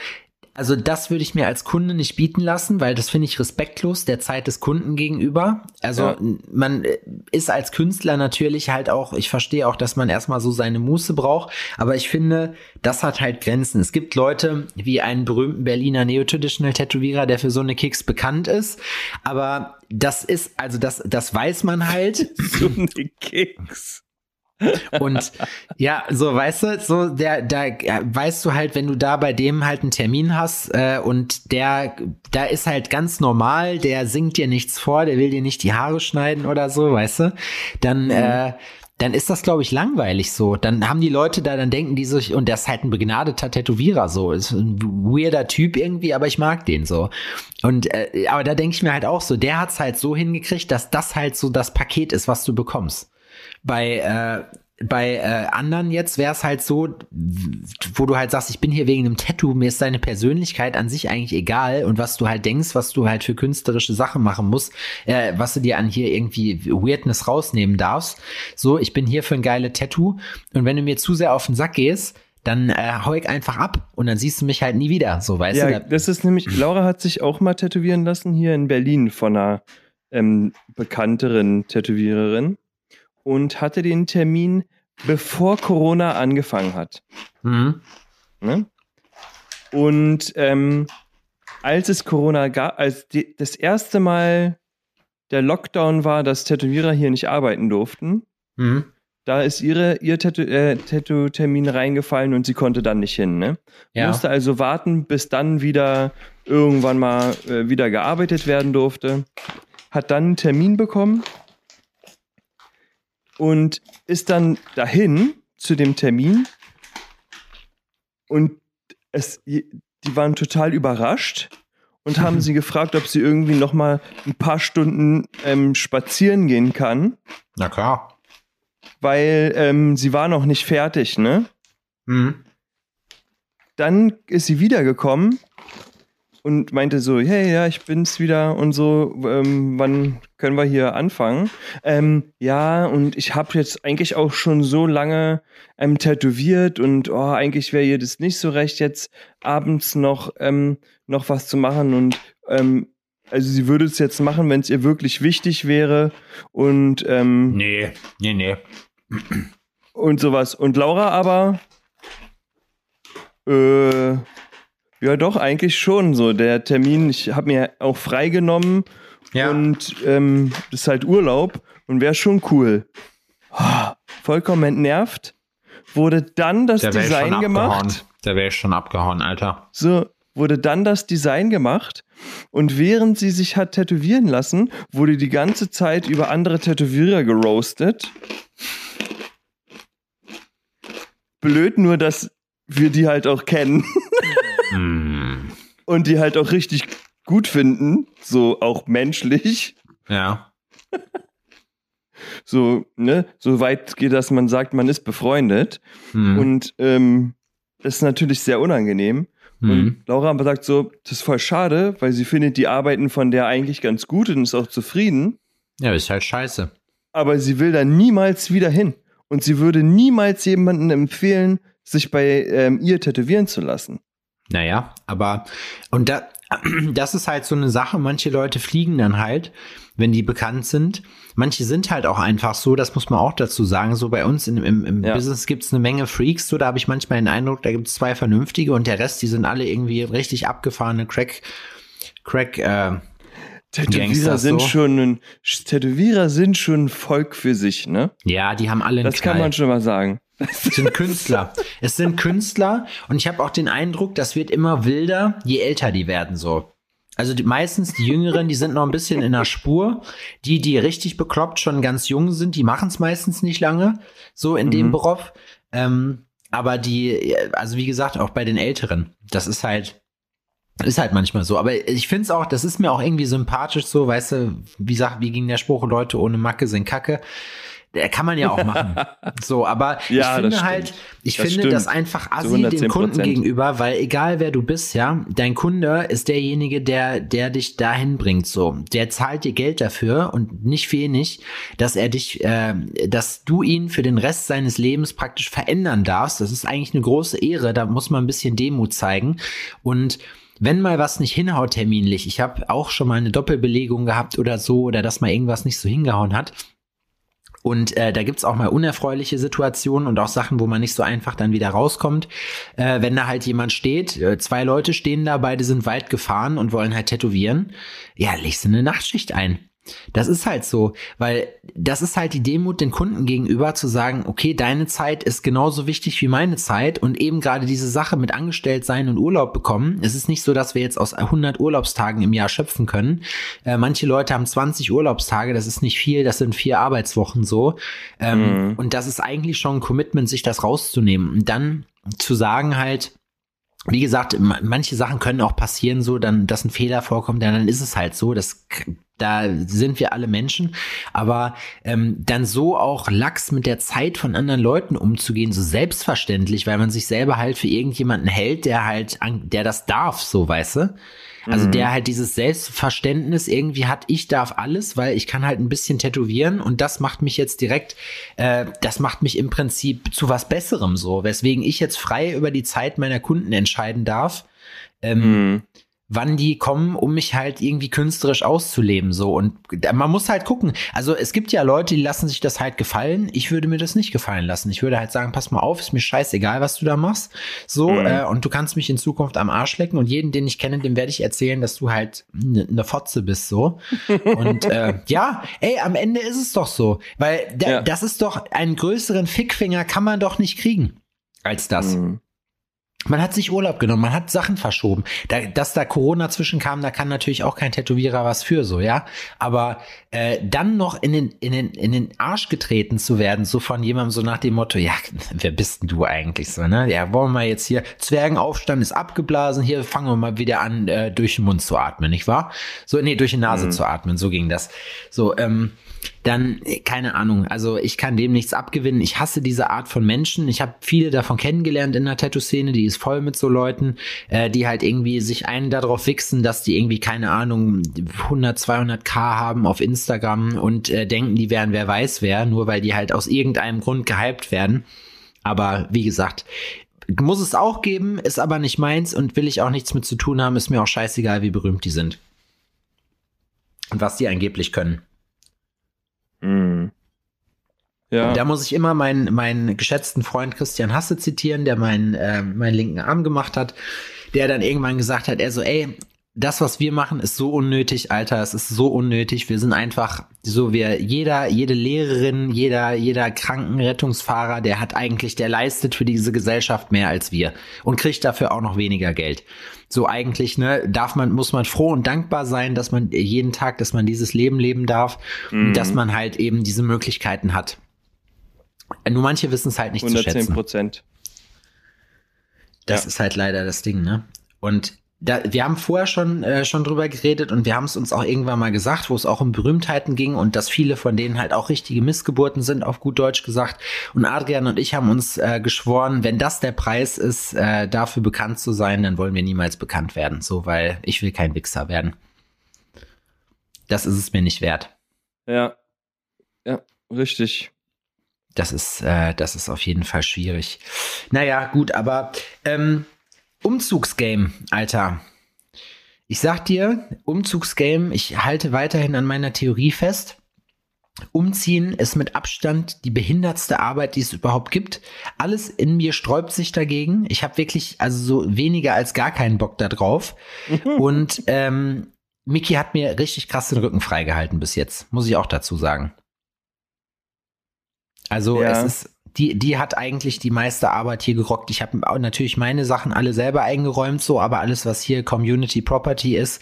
Speaker 3: also das würde ich mir als Kunde nicht bieten lassen, weil das finde ich respektlos der Zeit des Kunden gegenüber. Also
Speaker 2: Ja.
Speaker 3: man äh, ist als Künstler natürlich halt auch, ich verstehe auch, dass man erstmal so seine Muße braucht, aber ich finde, das hat halt Grenzen. Es gibt Leute wie einen berühmten Berliner Neo-Traditional Tätowierer, der für so eine Kicks bekannt ist, aber das ist, also das, das weiß man halt. *laughs*
Speaker 2: So eine Keks.
Speaker 3: Und ja, so weißt du, so der, da weißt du halt, wenn du da bei dem halt einen Termin hast äh, und der, da ist halt ganz normal, der singt dir nichts vor, der will dir nicht die Haare schneiden oder so, weißt du, dann mhm. äh, dann ist das, glaube ich, langweilig so. Dann haben die Leute da, dann denken die sich, und der ist halt ein begnadeter Tätowierer so, ist ein weirder Typ irgendwie, aber ich mag den so. Und äh, aber da denke ich mir halt auch so, der hat's halt so hingekriegt, dass das halt so das Paket ist, was du bekommst. Bei äh, bei äh, anderen jetzt wäre es halt so, wo du halt sagst, ich bin hier wegen einem Tattoo, mir ist deine Persönlichkeit an sich eigentlich egal und was du halt denkst, was du halt für künstlerische Sachen machen musst, äh, was du dir an hier irgendwie Weirdness rausnehmen darfst. So, ich bin hier für ein geile Tattoo und wenn du mir zu sehr auf den Sack gehst, dann äh, hau ich einfach ab und dann siehst du mich halt nie wieder, so weißt
Speaker 2: ja,
Speaker 3: du.
Speaker 2: Das ist nämlich, Laura hat sich auch mal tätowieren lassen hier in Berlin von einer ähm, bekannteren Tätowiererin und hatte den Termin, bevor Corona angefangen hat. Mhm. Ne? Und ähm, als es Corona gab, als die, das erste Mal der Lockdown war, dass Tätowierer hier nicht arbeiten durften, mhm. da ist ihre, ihr Tattoo-Termin äh, reingefallen und sie konnte dann nicht hin. Ne? Ja. Musste also warten, bis dann wieder irgendwann mal äh, wieder gearbeitet werden durfte. Hat dann einen Termin bekommen und ist dann dahin zu dem Termin und es, die waren total überrascht und *laughs* haben sie gefragt, ob sie irgendwie noch mal ein paar Stunden ähm, spazieren gehen kann.
Speaker 3: Na klar.
Speaker 2: Weil ähm, sie war noch nicht fertig, ne? Mhm. Dann ist sie wiedergekommen und meinte so, hey, ja, ich bin's wieder und so, ähm, wann können wir hier anfangen? Ähm, ja, und ich habe jetzt eigentlich auch schon so lange ähm, tätowiert und oh, eigentlich wäre ihr das nicht so recht, jetzt abends noch, ähm, noch was zu machen und ähm, also sie würde es jetzt machen, wenn es ihr wirklich wichtig wäre und ähm,
Speaker 3: nee, nee, nee.
Speaker 2: Und sowas. Und Laura aber äh, ja, doch, eigentlich schon so. Der Termin, ich habe mir auch freigenommen ja. und ähm, das ist halt Urlaub und wäre schon cool. Oh, vollkommen entnervt. Wurde dann das Design gemacht.
Speaker 3: Der wäre schon abgehauen, Alter.
Speaker 2: So, wurde dann das Design gemacht und während sie sich hat tätowieren lassen, wurde die ganze Zeit über andere Tätowierer geroastet. Blöd nur, dass wir die halt auch kennen. *laughs* *laughs* Und die halt auch richtig gut finden, so auch menschlich.
Speaker 3: Ja. *laughs*
Speaker 2: so, ne, so weit geht, dass man sagt, man ist befreundet. Hm. Und ähm, das ist natürlich sehr unangenehm. Hm. Und Laura aber sagt so, das ist voll schade, weil sie findet die Arbeiten von der eigentlich ganz gut und ist auch zufrieden.
Speaker 3: Ja, ist halt scheiße.
Speaker 2: Aber sie will da niemals wieder hin. Und sie würde niemals jemandem empfehlen, sich bei ähm, ihr tätowieren zu lassen.
Speaker 3: Naja, aber und da, *clears throat* das ist halt so eine Sache. Manche Leute fliegen dann halt, wenn die bekannt sind. Manche sind halt auch einfach so, das muss man auch dazu sagen. So bei uns im, im, im ja. Business gibt's eine Menge Freaks. So, da habe ich manchmal den Eindruck, da gibt's zwei vernünftige und der Rest, die sind alle irgendwie richtig abgefahrene Crack, Crack, äh,
Speaker 2: Tätowierer sind so. schon ein, Tätowierer sind schon ein Volk für sich, ne?
Speaker 3: Ja, die haben alle einen
Speaker 2: Das Knall. kann man schon mal sagen.
Speaker 3: Es sind Künstler. Es sind Künstler und ich habe auch den Eindruck, das wird immer wilder, je älter die werden so. Also die, meistens die Jüngeren, die sind noch ein bisschen in der Spur. Die, die richtig bekloppt schon ganz jung sind, die machen es meistens nicht lange, so in mhm. dem Beruf. Ähm, aber die, also wie gesagt, auch bei den Älteren, das ist halt, ist halt manchmal so. Aber ich finde es auch, das ist mir auch irgendwie sympathisch so, weißt du, wie sagt, wie ging der Spruch, Leute ohne Macke sind Kacke. Der kann man ja auch machen. *laughs* so, aber ja, ich finde halt, ich das finde stimmt. das einfach assi dem Kunden gegenüber, weil egal wer du bist, ja, dein Kunde ist derjenige, der, der dich dahin bringt, so. Der zahlt dir Geld dafür und nicht wenig, dass er dich, äh, dass du ihn für den Rest seines Lebens praktisch verändern darfst. Das ist eigentlich eine große Ehre. Da muss man ein bisschen Demut zeigen und wenn mal was nicht hinhaut terminlich, ich habe auch schon mal eine Doppelbelegung gehabt oder so, oder dass mal irgendwas nicht so hingehauen hat, und äh, da gibt's auch mal unerfreuliche Situationen und auch Sachen, wo man nicht so einfach dann wieder rauskommt. Äh, wenn da halt jemand steht, äh, zwei Leute stehen da, beide sind weit gefahren und wollen halt tätowieren, ja, legst du eine Nachtschicht ein. Das ist halt so, weil das ist halt die Demut den Kunden gegenüber zu sagen, okay, deine Zeit ist genauso wichtig wie meine Zeit und eben gerade diese Sache mit angestellt sein und Urlaub bekommen. Es ist nicht so, dass wir jetzt aus 100 Urlaubstagen im Jahr schöpfen können. Äh, manche Leute haben 20 Urlaubstage, das ist nicht viel, das sind vier Arbeitswochen so. Ähm, mhm. Und das ist eigentlich schon ein Commitment, sich das rauszunehmen und dann zu sagen halt, wie gesagt, manche Sachen können auch passieren, so dann, dass ein Fehler vorkommt, dann ist es halt so. Das da sind wir alle Menschen, aber ähm, dann so auch lax mit der Zeit von anderen Leuten umzugehen, so selbstverständlich, weil man sich selber halt für irgendjemanden hält, der halt, der das darf, so weißt du. Also mhm. der halt dieses Selbstverständnis irgendwie hat, ich darf alles, weil ich kann halt ein bisschen tätowieren und das macht mich jetzt direkt, äh, das macht mich im Prinzip zu was Besserem so, weswegen ich jetzt frei über die Zeit meiner Kunden entscheiden darf. Ähm, mhm wann die kommen, um mich halt irgendwie künstlerisch auszuleben, so. Und man muss halt gucken. Also es gibt ja Leute, die lassen sich das halt gefallen. Ich würde mir das nicht gefallen lassen. Ich würde halt sagen, pass mal auf, ist mir scheißegal, was du da machst. So, mhm. äh, und du kannst mich in Zukunft am Arsch lecken und jeden, den ich kenne, dem werde ich erzählen, dass du halt eine ne Fotze bist, so. *laughs* und äh, ja, ey, am Ende ist es doch so. Weil ja. das ist doch, einen größeren Fickfinger kann man doch nicht kriegen als das. Mhm. Man hat sich Urlaub genommen, man hat Sachen verschoben. Da, dass da Corona zwischenkam, da kann natürlich auch kein Tätowierer was für, so, ja. Aber äh, dann noch in den, in, den, in den Arsch getreten zu werden, so von jemandem so nach dem Motto, ja, wer bist denn du eigentlich so, ne? Ja, wollen wir jetzt hier, Zwergenaufstand ist abgeblasen, hier fangen wir mal wieder an, äh, durch den Mund zu atmen, nicht wahr? So, nee, durch die Nase mhm. zu atmen, so ging das. So, ähm, dann keine Ahnung. Also ich kann dem nichts abgewinnen. Ich hasse diese Art von Menschen. Ich habe viele davon kennengelernt in der Tattoo-Szene. Die ist voll mit so Leuten, äh, die halt irgendwie sich einen darauf wichsen, dass die irgendwie keine Ahnung 100, 200 K haben auf Instagram und äh, denken, die wären wer weiß wer, nur weil die halt aus irgendeinem Grund gehypt werden. Aber wie gesagt, muss es auch geben, ist aber nicht meins und will ich auch nichts mit zu tun haben. Ist mir auch scheißegal, wie berühmt die sind. Und was die angeblich können. Mhm. Ja. Da muss ich immer meinen, meinen geschätzten Freund Christian Hasse zitieren, der meinen, äh, meinen linken Arm gemacht hat, der dann irgendwann gesagt hat, er so, ey, das, was wir machen, ist so unnötig, Alter, es ist so unnötig. Wir sind einfach so, wir, jeder, jede Lehrerin, jeder, jeder Krankenrettungsfahrer, der hat eigentlich, der leistet für diese Gesellschaft mehr als wir und kriegt dafür auch noch weniger Geld. So eigentlich, ne, darf man, muss man froh und dankbar sein, dass man jeden Tag, dass man dieses Leben leben darf mhm. und dass man halt eben diese Möglichkeiten hat. Nur manche wissen es halt nicht 110 zu schätzen.
Speaker 2: Prozent.
Speaker 3: Das ja. ist halt leider das Ding, ne? Und da, wir haben vorher schon, äh, schon drüber geredet und wir haben es uns auch irgendwann mal gesagt, wo es auch um Berühmtheiten ging und dass viele von denen halt auch richtige Missgeburten sind, auf gut Deutsch gesagt. Und Adrian und ich haben uns äh, geschworen, wenn das der Preis ist, äh, dafür bekannt zu sein, dann wollen wir niemals bekannt werden. So, weil ich will kein Wichser werden. Das ist es mir nicht wert.
Speaker 2: Ja. Ja, richtig.
Speaker 3: Das ist, äh, das ist auf jeden Fall schwierig. Naja, gut, aber ähm, Umzugsgame, Alter. Ich sag dir, Umzugsgame, ich halte weiterhin an meiner Theorie fest. Umziehen ist mit Abstand die behindertste Arbeit, die es überhaupt gibt. Alles in mir sträubt sich dagegen. Ich habe wirklich also so weniger als gar keinen Bock da drauf. *laughs* Und ähm, Miki hat mir richtig krass den Rücken freigehalten bis jetzt, muss ich auch dazu sagen. Also ja. es ist die, die hat eigentlich die meiste Arbeit hier gerockt. Ich habe natürlich meine Sachen alle selber eingeräumt, so, aber alles, was hier Community Property ist,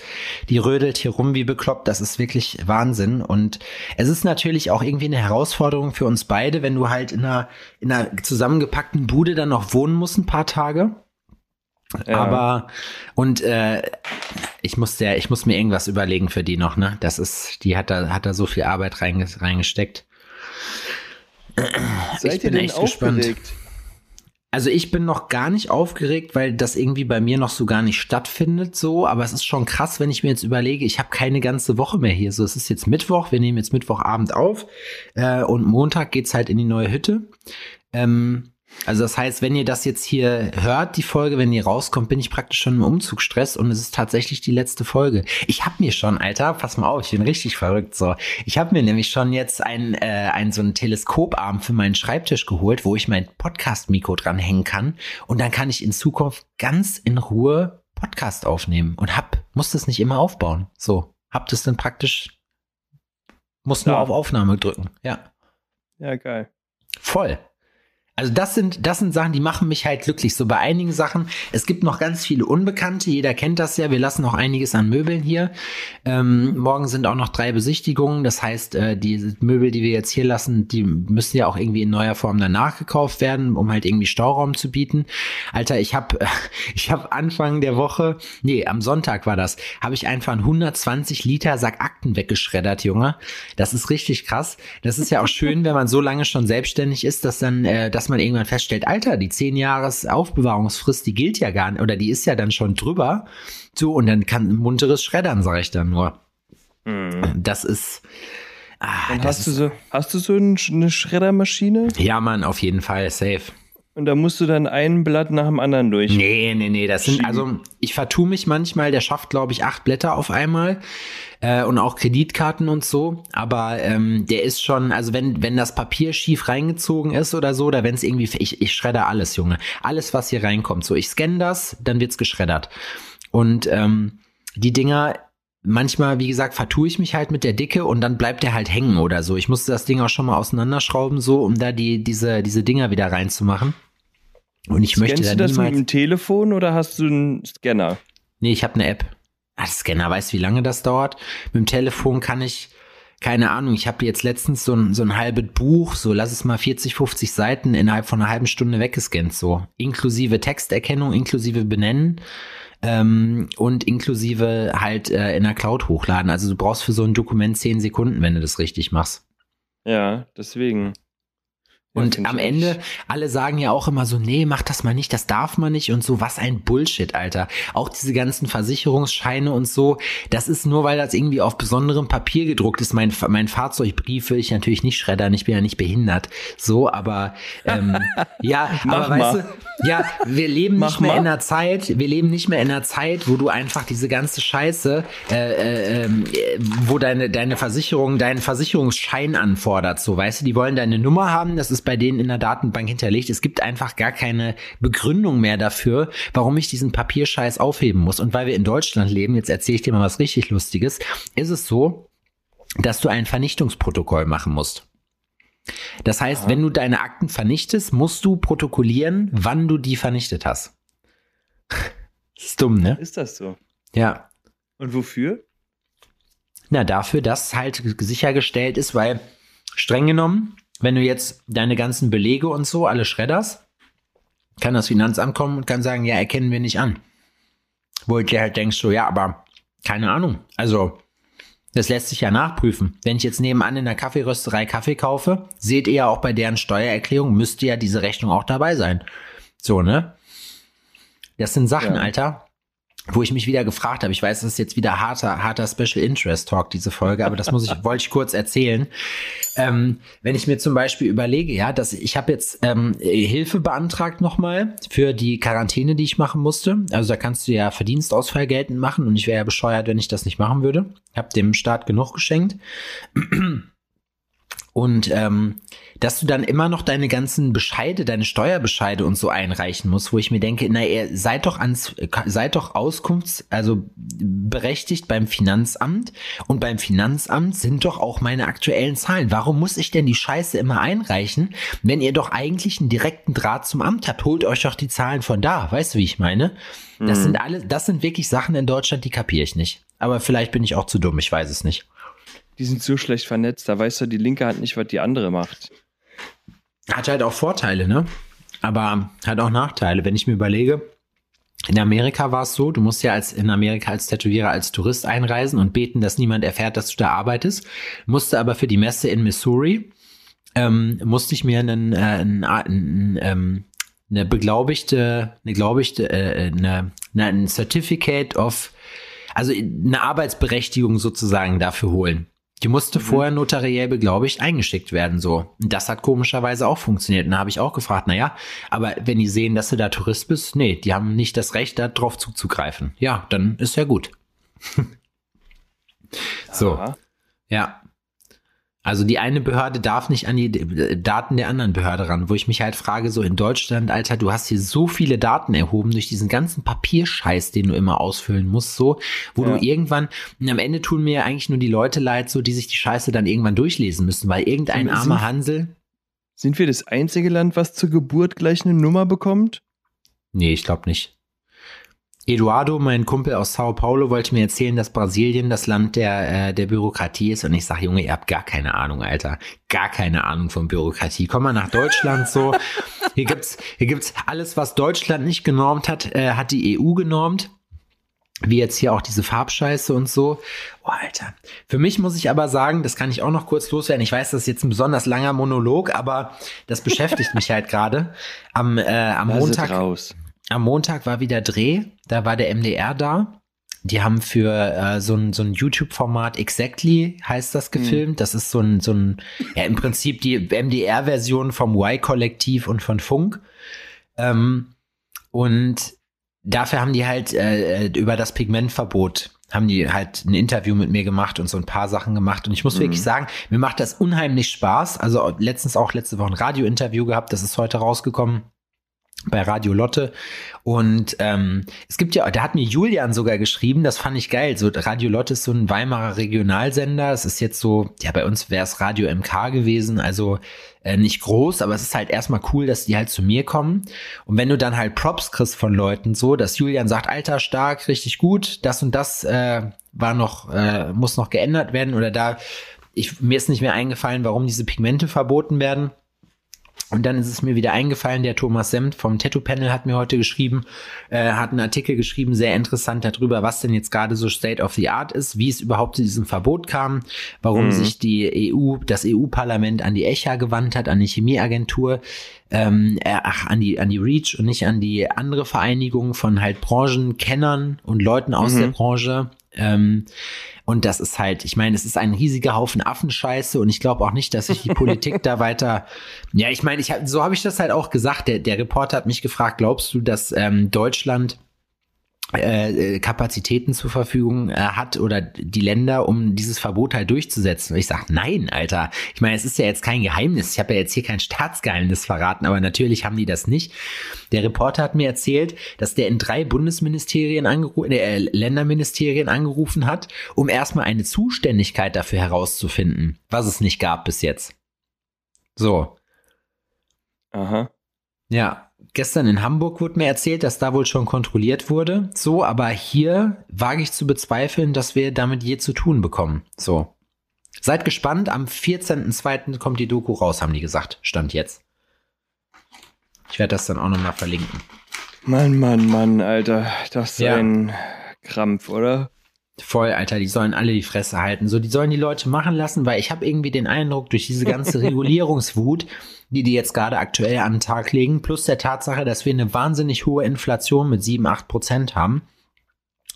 Speaker 3: die rödelt hier rum wie bekloppt. Das ist wirklich Wahnsinn. Und es ist natürlich auch irgendwie eine Herausforderung für uns beide, wenn du halt in einer, in einer zusammengepackten Bude dann noch wohnen musst ein paar Tage. Ja. Aber und äh, ich muss der, ich muss mir irgendwas überlegen für die noch, ne? Das ist, die hat da, hat da so viel Arbeit reingesteckt.
Speaker 2: Seid ich bin ihr denn echt aufgeregt? gespannt.
Speaker 3: Also ich bin noch gar nicht aufgeregt, weil das irgendwie bei mir noch so gar nicht stattfindet so, aber es ist schon krass, wenn ich mir jetzt überlege, ich habe keine ganze Woche mehr hier. So, es ist jetzt Mittwoch, wir nehmen jetzt Mittwochabend auf äh, und Montag geht's halt in die neue Hütte. Ähm, also das heißt, wenn ihr das jetzt hier hört, die Folge, wenn ihr rauskommt, bin ich praktisch schon im Umzugsstress und es ist tatsächlich die letzte Folge. Ich habe mir schon, Alter, pass mal auf, ich bin richtig verrückt so. Ich habe mir nämlich schon jetzt ein, äh, ein so ein Teleskoparm für meinen Schreibtisch geholt, wo ich mein Podcast-Mikro dranhängen kann und dann kann ich in Zukunft ganz in Ruhe Podcast aufnehmen und hab, muss das nicht immer aufbauen. So, hab das dann praktisch Muss nur
Speaker 2: Ja.
Speaker 3: auf Aufnahme drücken. Ja.
Speaker 2: Ja, geil.
Speaker 3: Voll. Also das sind, das sind Sachen, die machen mich halt glücklich. So bei einigen Sachen, es gibt noch ganz viele Unbekannte, jeder kennt das ja, wir lassen noch einiges an Möbeln hier. Ähm, morgen sind auch noch drei Besichtigungen, das heißt, äh, die Möbel, die wir jetzt hier lassen, die müssen ja auch irgendwie in neuer Form danach gekauft werden, um halt irgendwie Stauraum zu bieten. Alter, ich habe *laughs* ich hab Anfang der Woche, nee, am Sonntag war das, habe ich einfach einen 120 Liter Sack Akten weggeschreddert, Junge. Das ist richtig krass. Das ist ja auch schön, wenn man so lange schon selbstständig ist, dass dann, äh, dass man irgendwann feststellt, Alter, die 10 Jahres Aufbewahrungsfrist, die gilt ja gar nicht, oder die ist ja dann schon drüber. So, und dann kann ein munteres Schreddern, sage ich dann nur. Das ist. Ah, das
Speaker 2: hast du
Speaker 3: ist,
Speaker 2: so, hast du so ein, eine Schreddermaschine
Speaker 3: ja, Mann, auf jeden Fall, safe.
Speaker 2: Und da musst du dann ein Blatt nach dem anderen durch.
Speaker 3: Nee, nee, nee, das sind, also ich vertue mich manchmal, der schafft, glaube ich, acht Blätter auf einmal äh, und auch Kreditkarten und so, aber ähm, der ist schon, also wenn, wenn das Papier schief reingezogen ist oder so, oder wenn es irgendwie, ich, ich schredder alles, Junge, alles, was hier reinkommt, so ich scanne das, dann wird's geschreddert und ähm, die Dinger, manchmal, wie gesagt, vertue ich mich halt mit der Dicke und dann bleibt der halt hängen oder so. Ich musste das Ding auch schon mal auseinanderschrauben, so, um da die, diese, diese Dinger wieder reinzumachen. Und ich möchte
Speaker 2: Scannst
Speaker 3: da
Speaker 2: du das
Speaker 3: niemals.
Speaker 2: mit dem Telefon oder hast du einen Scanner?
Speaker 3: Nee, ich habe eine App. Ah, der Scanner weiß, wie lange das dauert. Mit dem Telefon kann ich, keine Ahnung, ich habe jetzt letztens so ein, so ein halbes Buch, so lass es mal 40, 50 Seiten innerhalb von einer halben Stunde weggescannt, so. Inklusive Texterkennung, inklusive Benennen ähm, und inklusive halt äh, in der Cloud hochladen. Also du brauchst für so ein Dokument 10 Sekunden, wenn du das richtig machst.
Speaker 2: Ja, deswegen.
Speaker 3: Und am Ende, alle sagen ja auch immer so, nee, mach das mal nicht, das darf man nicht und so, was ein Bullshit, Alter. Auch diese ganzen Versicherungsscheine und so, das ist nur, weil das irgendwie auf besonderem Papier gedruckt ist. Mein, mein Fahrzeugbrief will ich natürlich nicht schreddern, ich bin ja nicht behindert. So, aber ähm, *laughs* ja, aber weißt
Speaker 2: mal.
Speaker 3: du, ja, wir leben nicht mehr
Speaker 2: mal.
Speaker 3: in einer Zeit, wir leben nicht mehr in einer Zeit, wo du einfach diese ganze Scheiße, äh, äh, ähm, äh, wo deine, deine Versicherung, deinen Versicherungsschein anfordert, so, weißt du, die wollen deine Nummer haben, das ist bei denen in der Datenbank hinterlegt. Es gibt einfach gar keine Begründung mehr dafür, warum ich diesen Papierscheiß aufheben muss. Und weil wir in Deutschland leben, jetzt erzähle ich dir mal was richtig Lustiges, ist es so, dass du ein Vernichtungsprotokoll machen musst. Das heißt, wenn du deine Akten vernichtest, musst du protokollieren, wann du die vernichtet hast. *laughs* Ist dumm, ne?
Speaker 2: Ist das so?
Speaker 3: Ja.
Speaker 2: Und wofür?
Speaker 3: Na, dafür, dass halt sichergestellt ist, weil streng genommen, wenn du jetzt deine ganzen Belege und so alle schredderst, kann das Finanzamt kommen und kann sagen, ja, erkennen wir nicht an. Wo du dir halt denkst, so, ja, aber keine Ahnung. Also, das lässt sich ja nachprüfen. Wenn ich jetzt nebenan in der Kaffeerösterei Kaffee kaufe, seht ihr ja auch bei deren Steuererklärung, müsste ja diese Rechnung auch dabei sein. So, ne? Das sind Sachen,
Speaker 2: Ja.
Speaker 3: Alter, wo ich mich wieder gefragt habe. Ich weiß, das ist jetzt wieder harter, harter Special Interest Talk, diese Folge, aber das muss ich, *laughs* wollte ich kurz erzählen. Ähm, wenn ich mir zum Beispiel überlege, ja, dass ich habe jetzt ähm, Hilfe beantragt nochmal für die Quarantäne, die ich machen musste. Also da kannst du ja Verdienstausfall geltend machen und ich wäre ja bescheuert, wenn ich das nicht machen würde. Hab dem Staat genug geschenkt. *clears throat* Und ähm, dass du dann immer noch deine ganzen Bescheide, deine Steuerbescheide und so einreichen musst, wo ich mir denke, na, ihr seid doch ans, seid doch Auskunfts, also berechtigt beim Finanzamt und beim Finanzamt sind doch auch meine aktuellen Zahlen. Warum muss ich denn die Scheiße immer einreichen, wenn ihr doch eigentlich einen direkten Draht zum Amt habt? Holt euch doch die Zahlen von da. Weißt du, wie ich meine? Das sind alle, das sind wirklich Sachen in Deutschland, die kapiere ich nicht. Aber vielleicht bin ich auch zu dumm, ich weiß es nicht.
Speaker 2: Die sind so schlecht vernetzt, da weiß doch die linke Hand nicht, was die andere macht.
Speaker 3: Hat halt auch Vorteile, ne? Aber hat auch Nachteile. Wenn ich mir überlege, in Amerika war es so, du musst ja als in Amerika als Tätowierer als Tourist einreisen und beten, dass niemand erfährt, dass du da arbeitest. Musste aber für die Messe in Missouri, ähm, musste ich mir einen, äh, einen, einen, ähm, eine beglaubigte, eine glaubigte, äh, eine, eine, ein Certificate of, also eine Arbeitsberechtigung sozusagen dafür holen. Die musste vorher notariell beglaubigt eingeschickt werden, so. Das hat komischerweise auch funktioniert. Und da habe ich auch gefragt, naja, aber wenn die sehen, dass du da Tourist bist, nee, die haben nicht das Recht, da drauf zuzugreifen. Ja, dann ist ja gut. *laughs* so,
Speaker 2: Aha.
Speaker 3: ja. Also die eine Behörde darf nicht an die Daten der anderen Behörde ran, wo ich mich halt frage, so in Deutschland, Alter, du hast hier so viele Daten erhoben durch diesen ganzen Papierscheiß, den du immer ausfüllen musst, so, wo ja. du irgendwann, und am Ende tun mir eigentlich nur die Leute leid, so, die sich die Scheiße dann irgendwann durchlesen müssen, weil irgendein armer Hansel.
Speaker 2: Sind wir das einzige Land, was zur Geburt gleich eine Nummer bekommt?
Speaker 3: Nee, ich glaube nicht. Eduardo, mein Kumpel aus Sao Paulo, wollte mir erzählen, dass Brasilien das Land der, äh, der Bürokratie ist. Und ich sage, Junge, ihr habt gar keine Ahnung, Alter. Gar keine Ahnung von Bürokratie. Komm mal nach Deutschland so. *laughs* Hier gibt's, hier gibt's alles, was Deutschland nicht genormt hat, äh, hat die EU genormt. Wie jetzt hier auch diese Farbscheiße und so. Oh, Alter. Für mich muss ich aber sagen, das kann ich auch noch kurz loswerden. Ich weiß, das ist jetzt ein besonders langer Monolog, aber das beschäftigt mich *laughs* halt gerade. Am, äh, am Montag. Raus am Montag war wieder Dreh, da war der MDR da. Die haben für äh, so ein, so ein YouTube-Format Exactly heißt das gefilmt. Mhm. Das ist so ein, so ein, ja, im Prinzip die MDR-Version vom Y-Kollektiv und von Funk. Ähm, und dafür haben die halt äh, über das Pigmentverbot haben die halt ein Interview mit mir gemacht und so ein paar Sachen gemacht. Und ich muss mhm. wirklich sagen, mir macht das unheimlich Spaß. Also letztens auch letzte Woche ein Radio-Interview gehabt, das ist heute rausgekommen bei Radio Lotte. Und ähm, es gibt ja, da hat mir Julian sogar geschrieben, das fand ich geil. So Radio Lotte ist so ein Weimarer Regionalsender. Es ist jetzt so, ja, bei uns wäre es Radio MK gewesen, also äh, nicht groß, aber es ist halt erstmal cool, dass die halt zu mir kommen. Und wenn du dann halt Props kriegst von Leuten, so, dass Julian sagt, Alter, stark, richtig gut, das und das äh, war noch, äh, muss noch geändert werden oder da, ich, mir ist nicht mehr eingefallen, warum diese Pigmente verboten werden und dann ist es mir wieder eingefallen, der Thomas Semt vom Tattoo Panel hat mir heute geschrieben, äh, hat einen Artikel geschrieben, sehr interessant darüber, was denn jetzt gerade so State of the Art ist, wie es überhaupt zu diesem Verbot kam, warum mhm. sich die EU, das EU-Parlament an die ECHA gewandt hat, an die Chemieagentur, ähm, äh, ach, an die, an die REACH und nicht an die andere Vereinigung von halt Branchenkennern und Leuten aus mhm. der Branche. Ähm, und das ist halt, ich meine, es ist ein riesiger Haufen Affenscheiße und ich glaube auch nicht, dass sich die Politik da *laughs* weiter. Ja, ich meine, ich hab, so habe ich das halt auch gesagt. Der, der Reporter hat mich gefragt, glaubst du, dass ähm, Deutschland äh, Kapazitäten zur Verfügung äh, hat oder die Länder, um dieses Verbot halt durchzusetzen. Und ich sage, nein, Alter. Ich meine, es ist ja jetzt kein Geheimnis. Ich habe ja jetzt hier kein Staatsgeheimnis verraten, aber natürlich haben die das nicht. Der Reporter hat mir erzählt, dass der in drei Bundesministerien angerufen, äh, Länderministerien angerufen hat, um erstmal eine Zuständigkeit dafür herauszufinden, was es nicht gab bis jetzt. So.
Speaker 2: Aha.
Speaker 3: Ja, gestern in Hamburg wurde mir erzählt, dass da wohl schon kontrolliert wurde. So, aber hier wage ich zu bezweifeln, dass wir damit je zu tun bekommen. So. Seid gespannt, am 14.02. kommt die Doku raus, haben die gesagt. Stand jetzt. Ich werde das dann auch nochmal verlinken.
Speaker 2: Mann, Mann, Mann, Alter. Das ist ja. ein Krampf, oder?
Speaker 3: Voll, Alter, die sollen alle die Fresse halten. So, die sollen die Leute machen lassen, weil ich habe irgendwie den Eindruck, durch diese ganze *laughs* Regulierungswut, die die jetzt gerade aktuell an den Tag legen, plus der Tatsache, dass wir eine wahnsinnig hohe Inflation mit 7, 8 Prozent haben,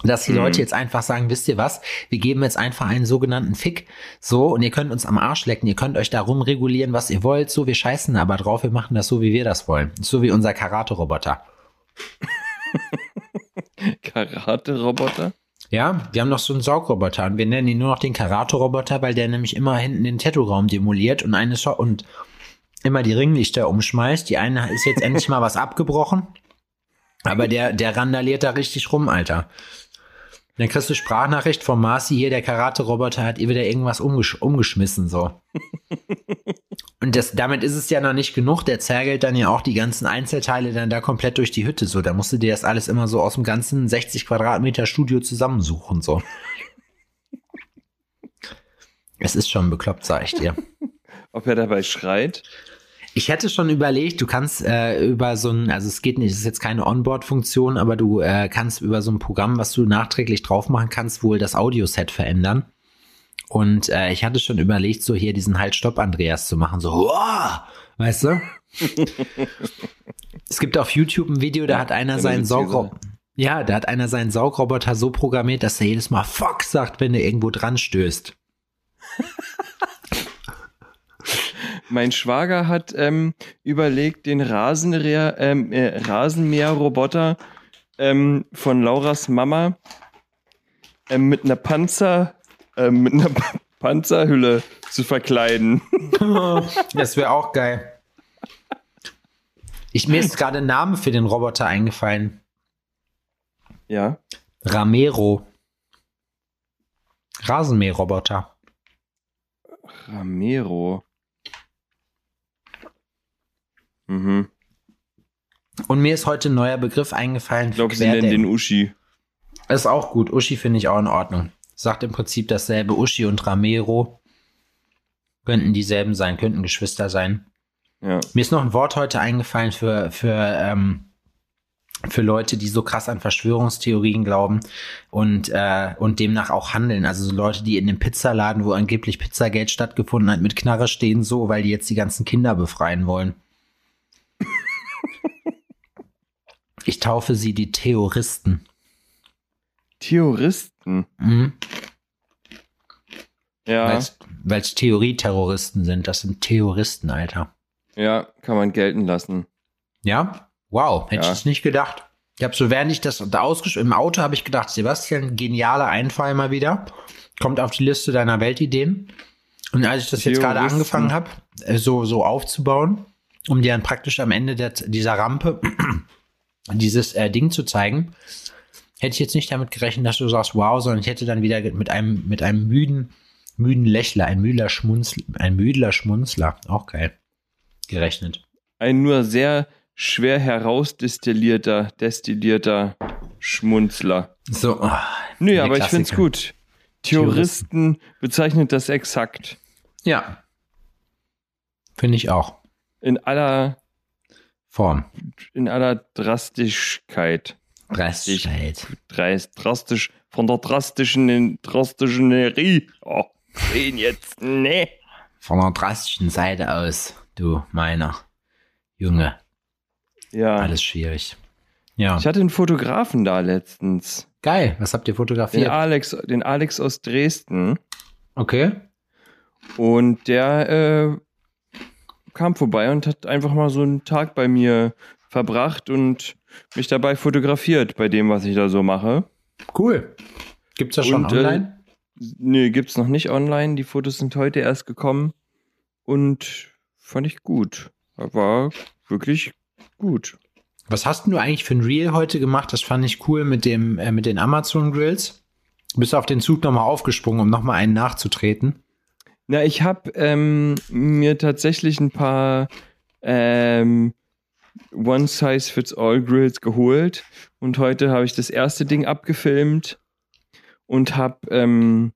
Speaker 3: dass die mhm. Leute jetzt einfach sagen, wisst ihr was, wir geben jetzt einfach einen sogenannten Fick, so, und ihr könnt uns am Arsch lecken, ihr könnt euch darum regulieren, was ihr wollt, so, wir scheißen aber drauf, wir machen das so, wie wir das wollen. So wie unser Karate-Roboter. *laughs*
Speaker 2: Karate-Roboter?
Speaker 3: Ja, wir haben noch so einen Saugroboter und wir nennen ihn nur noch den Karate-Roboter, weil der nämlich immer hinten den Tattoo-Raum demoliert und eine Scho und immer die Ringlichter umschmeißt. Die eine ist jetzt endlich mal was abgebrochen, aber der, der randaliert da richtig rum, Alter. Dann kriegst du Sprachnachricht vom Marci hier, der Karate-Roboter hat ihr wieder irgendwas umgesch umgeschmissen, so. *laughs* Und das, damit ist es ja noch nicht genug. Der zergelt dann ja auch die ganzen Einzelteile dann da komplett durch die Hütte, so. Da musst du dir das alles immer so aus dem ganzen 60 Quadratmeter Studio zusammensuchen, so. *laughs* es ist schon bekloppt, sag ich dir.
Speaker 2: Ob er dabei schreit?
Speaker 3: Ich hätte schon überlegt, du kannst äh, über so ein, also es geht nicht, es ist jetzt keine Onboard-Funktion, aber du äh, kannst über so ein Programm, was du nachträglich drauf machen kannst, wohl das Audioset verändern. Und äh, ich hatte schon überlegt, so hier diesen Halt-Stopp-Andreas zu machen, so, wow, weißt du? *laughs* es gibt auf YouTube ein Video, da ja, hat einer seinen Saugroboter, ja, da hat einer seinen Saugroboter so programmiert, dass er jedes Mal Fuck sagt, wenn er irgendwo dran stößt. *laughs*
Speaker 2: Mein Schwager hat ähm, überlegt, den Rasenmäher, ähm, äh, Rasenmäherroboter ähm, von Lauras Mama ähm, mit einer Panzer, ähm, mit einer Panzerhülle zu verkleiden. *laughs*
Speaker 3: Das wäre auch geil. Ich, mir ist gerade ein Name für den Roboter eingefallen.
Speaker 2: Ja.
Speaker 3: Ramero. Rasenmäherroboter.
Speaker 2: Ramero. Mhm.
Speaker 3: Und mir ist heute ein neuer Begriff eingefallen.
Speaker 2: Ich glaube, sie nennen den Uschi.
Speaker 3: Ist auch gut. Uschi finde ich auch in Ordnung. Sagt im Prinzip dasselbe. Uschi und Ramero könnten dieselben sein, könnten Geschwister sein.
Speaker 2: Ja.
Speaker 3: Mir ist noch ein Wort heute eingefallen für, für, ähm, für Leute, die so krass an Verschwörungstheorien glauben und, äh, und demnach auch handeln. Also so Leute, die in dem Pizzaladen, wo angeblich Pizzageld stattgefunden hat, mit Knarre stehen, so, weil die jetzt die ganzen Kinder befreien wollen. Ich taufe sie die Theoristen.
Speaker 2: Theoristen.
Speaker 3: Mhm.
Speaker 2: Ja.
Speaker 3: Weil es Theorieterroristen sind. Das sind Theoristen, Alter.
Speaker 2: Ja, kann man gelten lassen.
Speaker 3: Ja? Wow, hätte
Speaker 2: Ja.
Speaker 3: ich es nicht gedacht. Ich habe so, während ich das da ausgeschrieben im Auto habe ich gedacht, Sebastian, genialer Einfall mal wieder. Kommt auf die Liste deiner Weltideen. Und als ich das jetzt gerade angefangen habe, äh, so, so aufzubauen, um dir dann praktisch am Ende der, dieser Rampe dieses äh, Ding zu zeigen, hätte ich jetzt nicht damit gerechnet, dass du sagst, wow, sondern ich hätte dann wieder mit einem, mit einem müden, müden Lächler, ein müder Schmunzler, ein müdler Schmunzler, auch geil, gerechnet.
Speaker 2: Ein nur sehr schwer herausdestillierter, destillierter Schmunzler.
Speaker 3: So, ah,
Speaker 2: Nö, aber ich find's
Speaker 3: Klassiker.
Speaker 2: gut. Theoristen bezeichnet das exakt.
Speaker 3: Ja. Finde ich auch.
Speaker 2: In aller,
Speaker 3: Form.
Speaker 2: in aller Drastischkeit.
Speaker 3: Reststellt.
Speaker 2: Dreist, drastisch, von der drastischen in drastischerie. Oh, den jetzt, ne.
Speaker 3: Von der drastischen Seite aus, du meiner Junge.
Speaker 2: Ja.
Speaker 3: Alles schwierig. Ja.
Speaker 2: Ich hatte einen Fotografen da letztens.
Speaker 3: Geil. Was habt ihr
Speaker 2: Den
Speaker 3: fotografiert?
Speaker 2: Alex, den Alex aus Dresden.
Speaker 3: Okay.
Speaker 2: Und der äh, kam vorbei und hat einfach mal so einen Tag bei mir verbracht und mich dabei fotografiert bei dem, was ich da so mache.
Speaker 3: Cool. Gibt's das schon
Speaker 2: Und, äh,
Speaker 3: online?
Speaker 2: Nee, gibt's noch nicht online. Die Fotos sind heute erst gekommen und fand ich gut. War wirklich gut.
Speaker 3: Was hast denn du eigentlich für ein Reel heute gemacht? Das fand ich cool mit dem, äh, mit den Amazon Grills. Bist du auf den Zug nochmal aufgesprungen, um nochmal einen nachzutreten?
Speaker 2: Na, ich habe ähm, mir tatsächlich ein paar ähm, One-Size-Fits-All-Grills geholt und heute habe ich das erste Ding abgefilmt und habe, ähm,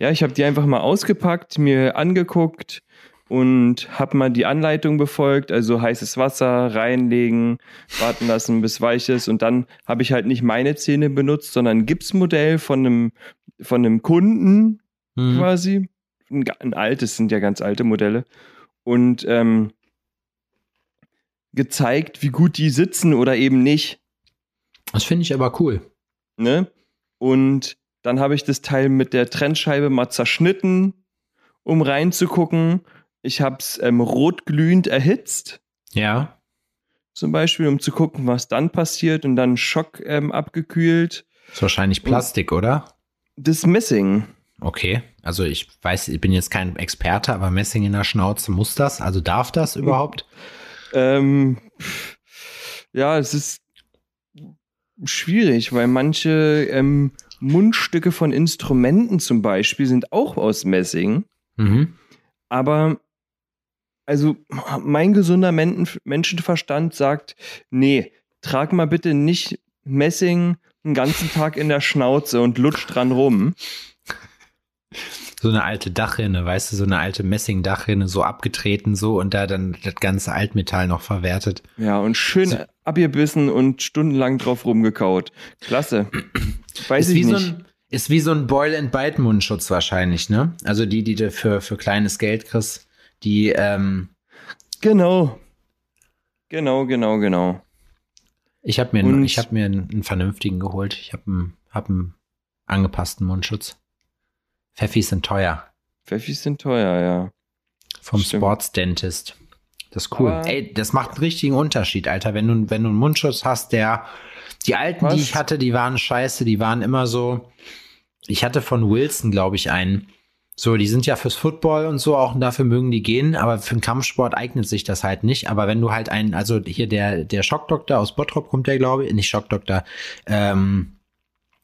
Speaker 2: ja, ich habe die einfach mal ausgepackt, mir angeguckt und habe mal die Anleitung befolgt, also heißes Wasser reinlegen, warten lassen, bis weich ist und dann habe ich halt nicht meine Zähne benutzt, sondern ein Gipsmodell von einem, von einem Kunden,
Speaker 3: Mhm.
Speaker 2: quasi. Ein, ein altes, sind ja ganz alte Modelle. Und ähm, gezeigt, wie gut die sitzen oder eben nicht.
Speaker 3: Das finde ich aber cool.
Speaker 2: Ne? Und dann habe ich das Teil mit der Trennscheibe mal zerschnitten, um reinzugucken. Ich habe es ähm, rotglühend erhitzt,
Speaker 3: Ja.
Speaker 2: zum Beispiel, um zu gucken, was dann passiert und dann Schock ähm, abgekühlt.
Speaker 3: Ist wahrscheinlich Plastik, oder?
Speaker 2: Das Messing.
Speaker 3: Okay. Also ich weiß, ich bin jetzt kein Experte, aber Messing in der Schnauze muss das? Also darf das überhaupt?
Speaker 2: Ähm, ja, es ist schwierig, weil manche ähm, Mundstücke von Instrumenten zum Beispiel sind auch aus Messing.
Speaker 3: Mhm.
Speaker 2: Aber also mein gesunder Men Menschenverstand sagt, nee, trag mal bitte nicht Messing einen ganzen Tag in der Schnauze und lutsch dran rum.
Speaker 3: So eine alte Dachrinne, weißt du, so eine alte Messing-Dachrinne, so abgetreten so und da dann das ganze Altmetall noch verwertet.
Speaker 2: Ja, und schön abgebissen und stundenlang drauf rumgekaut. Klasse. *clears throat* Weiß
Speaker 3: ist
Speaker 2: ich
Speaker 3: wie
Speaker 2: nicht.
Speaker 3: so ein ist wie so ein Boil and Bite Mundschutz wahrscheinlich, ne? Also die, die du für für kleines Geld kriegst, die ähm,
Speaker 2: Genau. Genau, genau, genau.
Speaker 3: ich habe mir
Speaker 2: Und-
Speaker 3: einen, ich habe mir einen, einen vernünftigen geholt. Ich habe einen hab einen angepassten Mundschutz. Pfeffis sind teuer
Speaker 2: Pfeffis sind teuer, ja.
Speaker 3: vom
Speaker 2: Stimmt.
Speaker 3: Sports Dentist. Das ist cool.
Speaker 2: Aber-
Speaker 3: Ey, das macht einen richtigen Unterschied, Alter. Wenn du, wenn du einen Mundschutz hast, der, die alten,
Speaker 2: Was?
Speaker 3: die ich hatte, die waren scheiße, die waren immer so, ich hatte von Wilson, glaube ich, einen, So, die sind ja fürs Football und so auch und dafür mögen die gehen, aber für den Kampfsport eignet sich das halt nicht. Aber wenn du halt einen, also hier der, der Schockdoktor aus Bottrop kommt der, glaube ich, nicht Schockdoktor, ähm,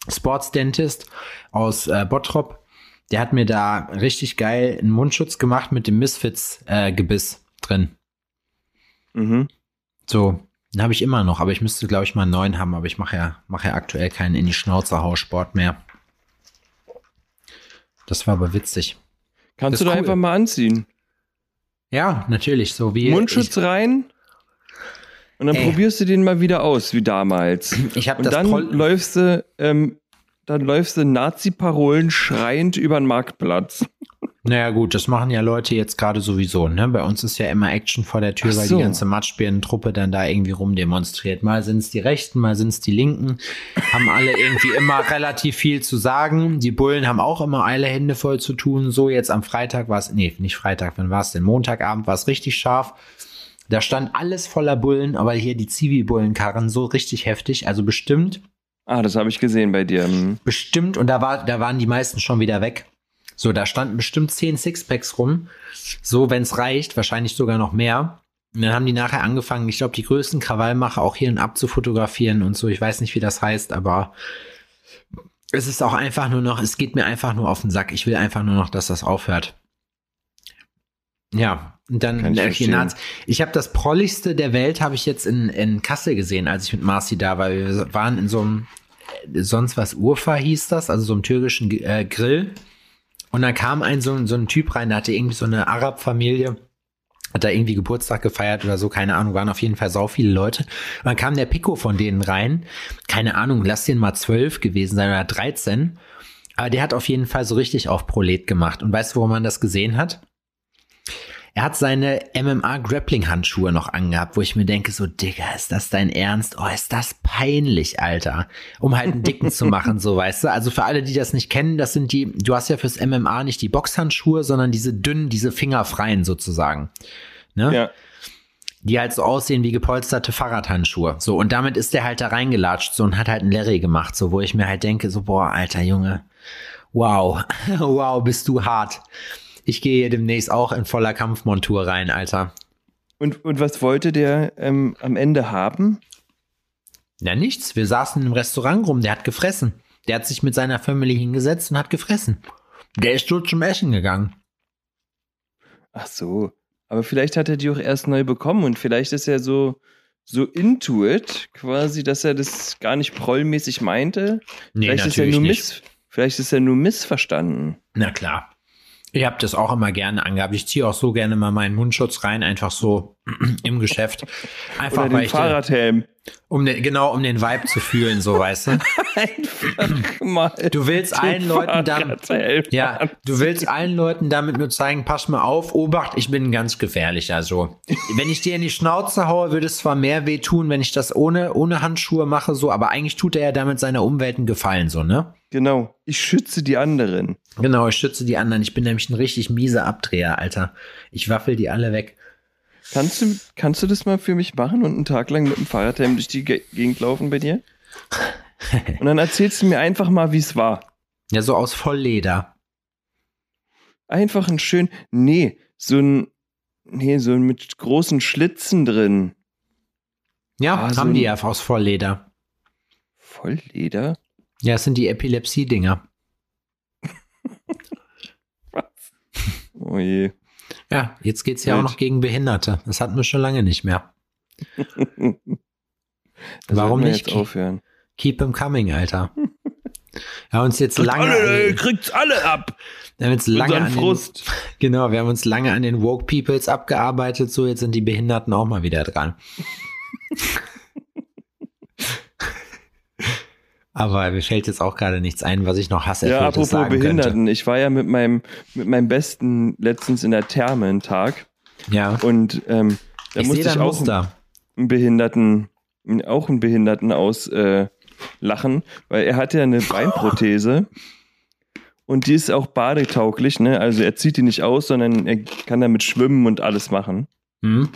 Speaker 3: Sportsdentist aus äh, Bottrop, der hat mir da richtig geil einen Mundschutz gemacht mit dem Misfits-Gebiss äh, drin.
Speaker 2: Mhm.
Speaker 3: So, den habe ich immer noch, aber ich müsste, glaube ich, mal einen neuen haben, aber ich mache ja, mache ja aktuell keinen in die Schnauze Haussport mehr. Das war aber witzig.
Speaker 2: Kannst
Speaker 3: Das
Speaker 2: du da
Speaker 3: cool.
Speaker 2: einfach mal anziehen.
Speaker 3: Ja, natürlich, so wie
Speaker 2: Mundschutz rein und dann
Speaker 3: Ey.
Speaker 2: probierst du den mal wieder aus, wie damals.
Speaker 3: Ich, ich habe
Speaker 2: Und
Speaker 3: das
Speaker 2: dann
Speaker 3: Prol
Speaker 2: läufst du, ähm, dann läufst du Nazi-Parolen schreiend über den Marktplatz.
Speaker 3: Naja gut, das machen ja Leute jetzt gerade sowieso. Ne? Bei uns ist ja immer Action vor der Tür,
Speaker 2: Ach
Speaker 3: weil
Speaker 2: so.
Speaker 3: die ganze Matschbirnentruppe dann da irgendwie rumdemonstriert. Mal sind es die Rechten, mal sind es die Linken. Haben alle irgendwie immer *laughs* relativ viel zu sagen. Die Bullen haben auch immer alle Hände voll zu tun. So jetzt am Freitag war es, nee, nicht Freitag, wann war es denn? Montagabend war es richtig scharf. Da stand alles voller Bullen, aber hier die Zivi-Bullenkarren so richtig heftig. Also bestimmt
Speaker 2: Ah, das habe ich gesehen bei dir. Hm.
Speaker 3: bestimmt, und da, war, da waren die meisten schon wieder weg. So, da standen bestimmt zehn Sixpacks rum. So, wenn es reicht, wahrscheinlich sogar noch mehr. Und dann haben die nachher angefangen, ich glaube, die größten Krawallmacher auch hier und ab zu fotografieren und so. Ich weiß nicht, wie das heißt, aber es ist auch einfach nur noch, es geht mir einfach nur auf den Sack. Ich will einfach nur noch, dass das aufhört. Ja, und dann
Speaker 2: ich
Speaker 3: äh. Naz- ich habe das prolligste der Welt habe ich jetzt in, in Kassel gesehen, als ich mit Marci da war. Wir waren in so einem äh, sonst was Urfa hieß das, also so einem türkischen äh, Grill. Und dann kam ein so, ein- so ein Typ rein, der hatte irgendwie so eine Arab-Familie, hat da irgendwie Geburtstag gefeiert oder so, keine Ahnung, waren auf jeden Fall sau viele Leute. Und dann kam der Pico von denen rein, keine Ahnung, lass den mal zwölf gewesen sein oder 13. Aber der hat auf jeden Fall so richtig auf Prolet gemacht. Und weißt du, wo man das gesehen hat? Er hat seine MMA-Grappling-Handschuhe noch angehabt, wo ich mir denke, so, Digga, ist das dein Ernst? Oh, ist das peinlich, Alter. Um halt einen Dicken zu machen, so, weißt du? Also für alle, die das nicht kennen, das sind die, du hast ja fürs MMA nicht die Boxhandschuhe, sondern diese dünnen, diese fingerfreien sozusagen. Ne?
Speaker 2: Ja.
Speaker 3: die halt so aussehen wie gepolsterte Fahrradhandschuhe. So, und damit ist der halt da reingelatscht so und hat halt einen Larry gemacht, so, wo ich mir halt denke, so, boah, alter Junge, wow, *laughs* wow, bist du hart. Ich gehe hier demnächst auch in voller Kampfmontur rein, Alter.
Speaker 2: Und, und was wollte der ähm, am Ende haben?
Speaker 3: Na nichts, wir saßen im Restaurant rum, der hat gefressen. Der hat sich mit seiner Family hingesetzt und hat gefressen. Der ist so zum Essen gegangen.
Speaker 2: Ach so. Aber vielleicht hat er die auch erst neu bekommen und vielleicht ist er so, so into it, quasi, dass er das gar nicht prollmäßig meinte.
Speaker 3: Nee,
Speaker 2: vielleicht ist er nur
Speaker 3: nicht.
Speaker 2: miss, vielleicht ist er nur missverstanden.
Speaker 3: Na klar. Ich habe das auch immer gerne angehabt. Ich ziehe auch so gerne mal meinen Mundschutz rein, einfach so im Geschäft. Einfach
Speaker 2: Oder
Speaker 3: weil
Speaker 2: den
Speaker 3: ich,
Speaker 2: Fahrradhelm.
Speaker 3: um den, genau um den Vibe zu fühlen, so weißt du. *laughs*
Speaker 2: Einfach mal.
Speaker 3: Du willst
Speaker 2: den
Speaker 3: allen Leuten damit, ja, du willst allen Leuten damit nur zeigen, pass mal auf, Obacht, ich bin ganz gefährlicher. So, wenn ich dir in die Schnauze haue, würde es zwar mehr wehtun, wenn ich das ohne ohne Handschuhe mache, so, aber eigentlich tut er ja damit seiner Umwelt einen Gefallen, so ne?
Speaker 2: Genau. Ich schütze die anderen.
Speaker 3: Genau, ich schütze die anderen. Ich bin nämlich ein richtig mieser Abdreher, Alter. Ich waffel die alle weg.
Speaker 2: Kannst du, kannst du das mal für mich machen und einen Tag lang mit dem Fahrradhelm durch die Ge Gegend laufen bei dir? *laughs* Und dann erzählst du mir einfach mal, wie es war.
Speaker 3: Ja, so aus Vollleder.
Speaker 2: Einfach ein schön, nee, so ein, nee, so ein mit großen Schlitzen drin.
Speaker 3: Ja,
Speaker 2: Ah, so
Speaker 3: haben die
Speaker 2: ein-
Speaker 3: ja aus Vollleder.
Speaker 2: Vollleder?
Speaker 3: Ja, das sind die Epilepsie-Dinger. *laughs*
Speaker 2: Oh je.
Speaker 3: Ja, jetzt geht's ja auch noch gegen Behinderte. Das hatten wir schon lange nicht mehr. *laughs* Warum nicht?
Speaker 2: Jetzt aufhören.
Speaker 3: Keep 'em coming, Alter. Wir haben uns jetzt lange,
Speaker 2: alle, kriegt's alle ab.
Speaker 3: wir haben uns lange an den, *laughs* genau, wir haben uns lange an den Woke Peoples abgearbeitet. So, jetzt sind die Behinderten auch mal wieder dran. *laughs* Aber mir fällt jetzt auch gerade nichts ein, was ich noch hasse.
Speaker 2: Ja, apropos Behinderten. Ich war ja mit meinem, mit meinem Besten letztens in der Therme einen Tag.
Speaker 3: Ja,
Speaker 2: Und ähm, da
Speaker 3: ich
Speaker 2: musste ich auch
Speaker 3: Muster.
Speaker 2: einen Behinderten, auch einen Behinderten aus äh, weil er hat ja eine *laughs* Beinprothese und die ist auch badetauglich, ne? Also er zieht die nicht aus, sondern er kann damit schwimmen und alles machen.
Speaker 3: Hm?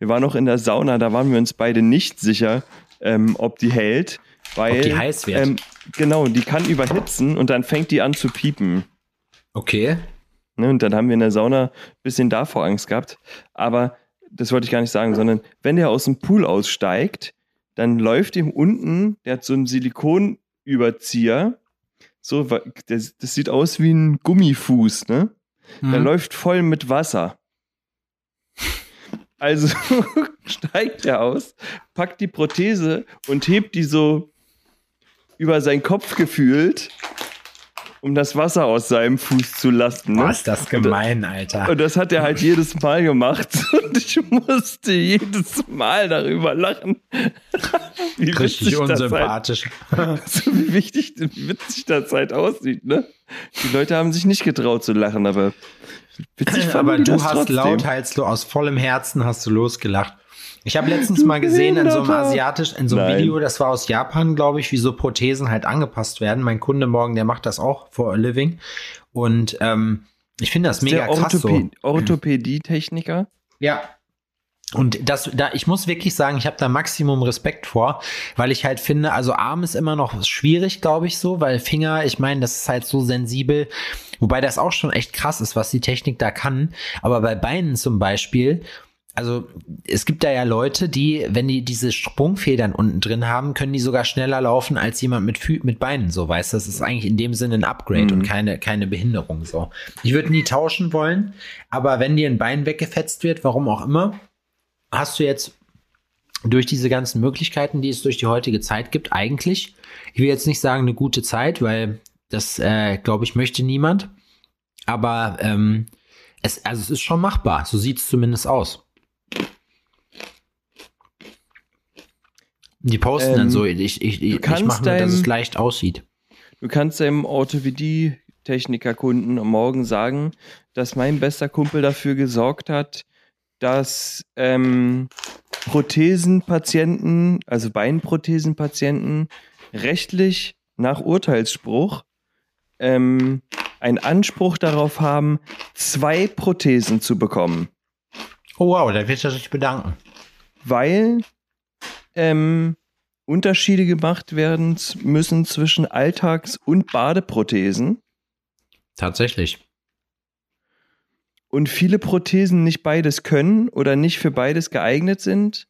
Speaker 2: Wir waren noch in der Sauna, da waren wir uns beide nicht sicher, ähm, ob die hält, weil
Speaker 3: Ob die heiß wird.
Speaker 2: Ähm, genau, die kann überhitzen und dann fängt die an zu piepen.
Speaker 3: Okay.
Speaker 2: Ne? Und dann haben wir in der Sauna ein bisschen davor Angst gehabt. Aber das wollte ich gar nicht sagen, sondern wenn der aus dem Pool aussteigt, dann läuft ihm unten, der hat so einen Silikonüberzieher, so, das, das sieht aus wie ein Gummifuß, ne?
Speaker 3: Mhm.
Speaker 2: Der läuft voll mit Wasser. Also *laughs* steigt er aus, packt die Prothese und hebt die so über seinen Kopf gefühlt, um das Wasser aus seinem Fuß zu lassen. Ne?
Speaker 3: Boah, ist das gemein, Alter.
Speaker 2: Und das hat er halt jedes Mal gemacht. *laughs* Und ich musste jedes Mal darüber lachen. *laughs* Wie
Speaker 3: Richtig
Speaker 2: das halt,
Speaker 3: unsympathisch. *laughs*
Speaker 2: so wie wichtig, wie witzig das halt aussieht, ne? Die Leute haben sich nicht getraut zu lachen, aber witzig fanden
Speaker 3: Aber du hast
Speaker 2: trotzdem.
Speaker 3: lauthals, du aus vollem Herzen hast du losgelacht. Ich habe letztens mal gesehen in so einem
Speaker 2: Behinderter.
Speaker 3: asiatisch, in so einem
Speaker 2: Nein.
Speaker 3: Video, das war aus Japan, glaube ich, wie so Prothesen halt angepasst werden. Mein Kunde morgen, der macht das auch for a living. Und ähm, ich finde das mega
Speaker 2: der
Speaker 3: krass so.
Speaker 2: Orthopä Orthopädie-Techniker.
Speaker 3: Ja. Und das, da, ich muss wirklich sagen, ich habe da Maximum Respekt vor, weil ich halt finde, also Arm ist immer noch schwierig, glaube ich, so, weil Finger, ich meine, das ist halt so sensibel, wobei das auch schon echt krass ist, was die Technik da kann. Aber bei Beinen zum Beispiel, also es gibt da ja Leute, die, wenn die diese Sprungfedern unten drin haben, können die sogar schneller laufen als jemand mit, Fü mit Beinen, so weißt du. Das ist eigentlich in dem Sinne ein Upgrade und keine, keine Behinderung, so. Ich würde nie tauschen wollen, aber wenn dir ein Bein weggefetzt wird, warum auch immer, hast du jetzt durch diese ganzen Möglichkeiten, die es durch die heutige Zeit gibt, eigentlich, ich will jetzt nicht sagen eine gute Zeit, weil das, äh, glaube ich, möchte niemand. Aber ähm, es, also es ist schon machbar. So sieht es zumindest aus. Die posten
Speaker 2: Ähm,
Speaker 3: dann so, ich, ich, ich, ich mache nur, dass es leicht aussieht.
Speaker 2: Du kannst deinem Orthopädie-Techniker-Kunden am Morgen sagen, dass mein bester Kumpel dafür gesorgt hat, dass ähm, Prothesenpatienten, also Beinprothesenpatienten, rechtlich nach Urteilsspruch ähm, einen Anspruch darauf haben, zwei Prothesen zu bekommen.
Speaker 3: Oh wow, da wird er sich bedanken.
Speaker 2: weil ähm, Unterschiede gemacht werden müssen zwischen Alltags- und Badeprothesen
Speaker 3: Tatsächlich.
Speaker 2: und viele Prothesen nicht beides können oder nicht für beides geeignet sind.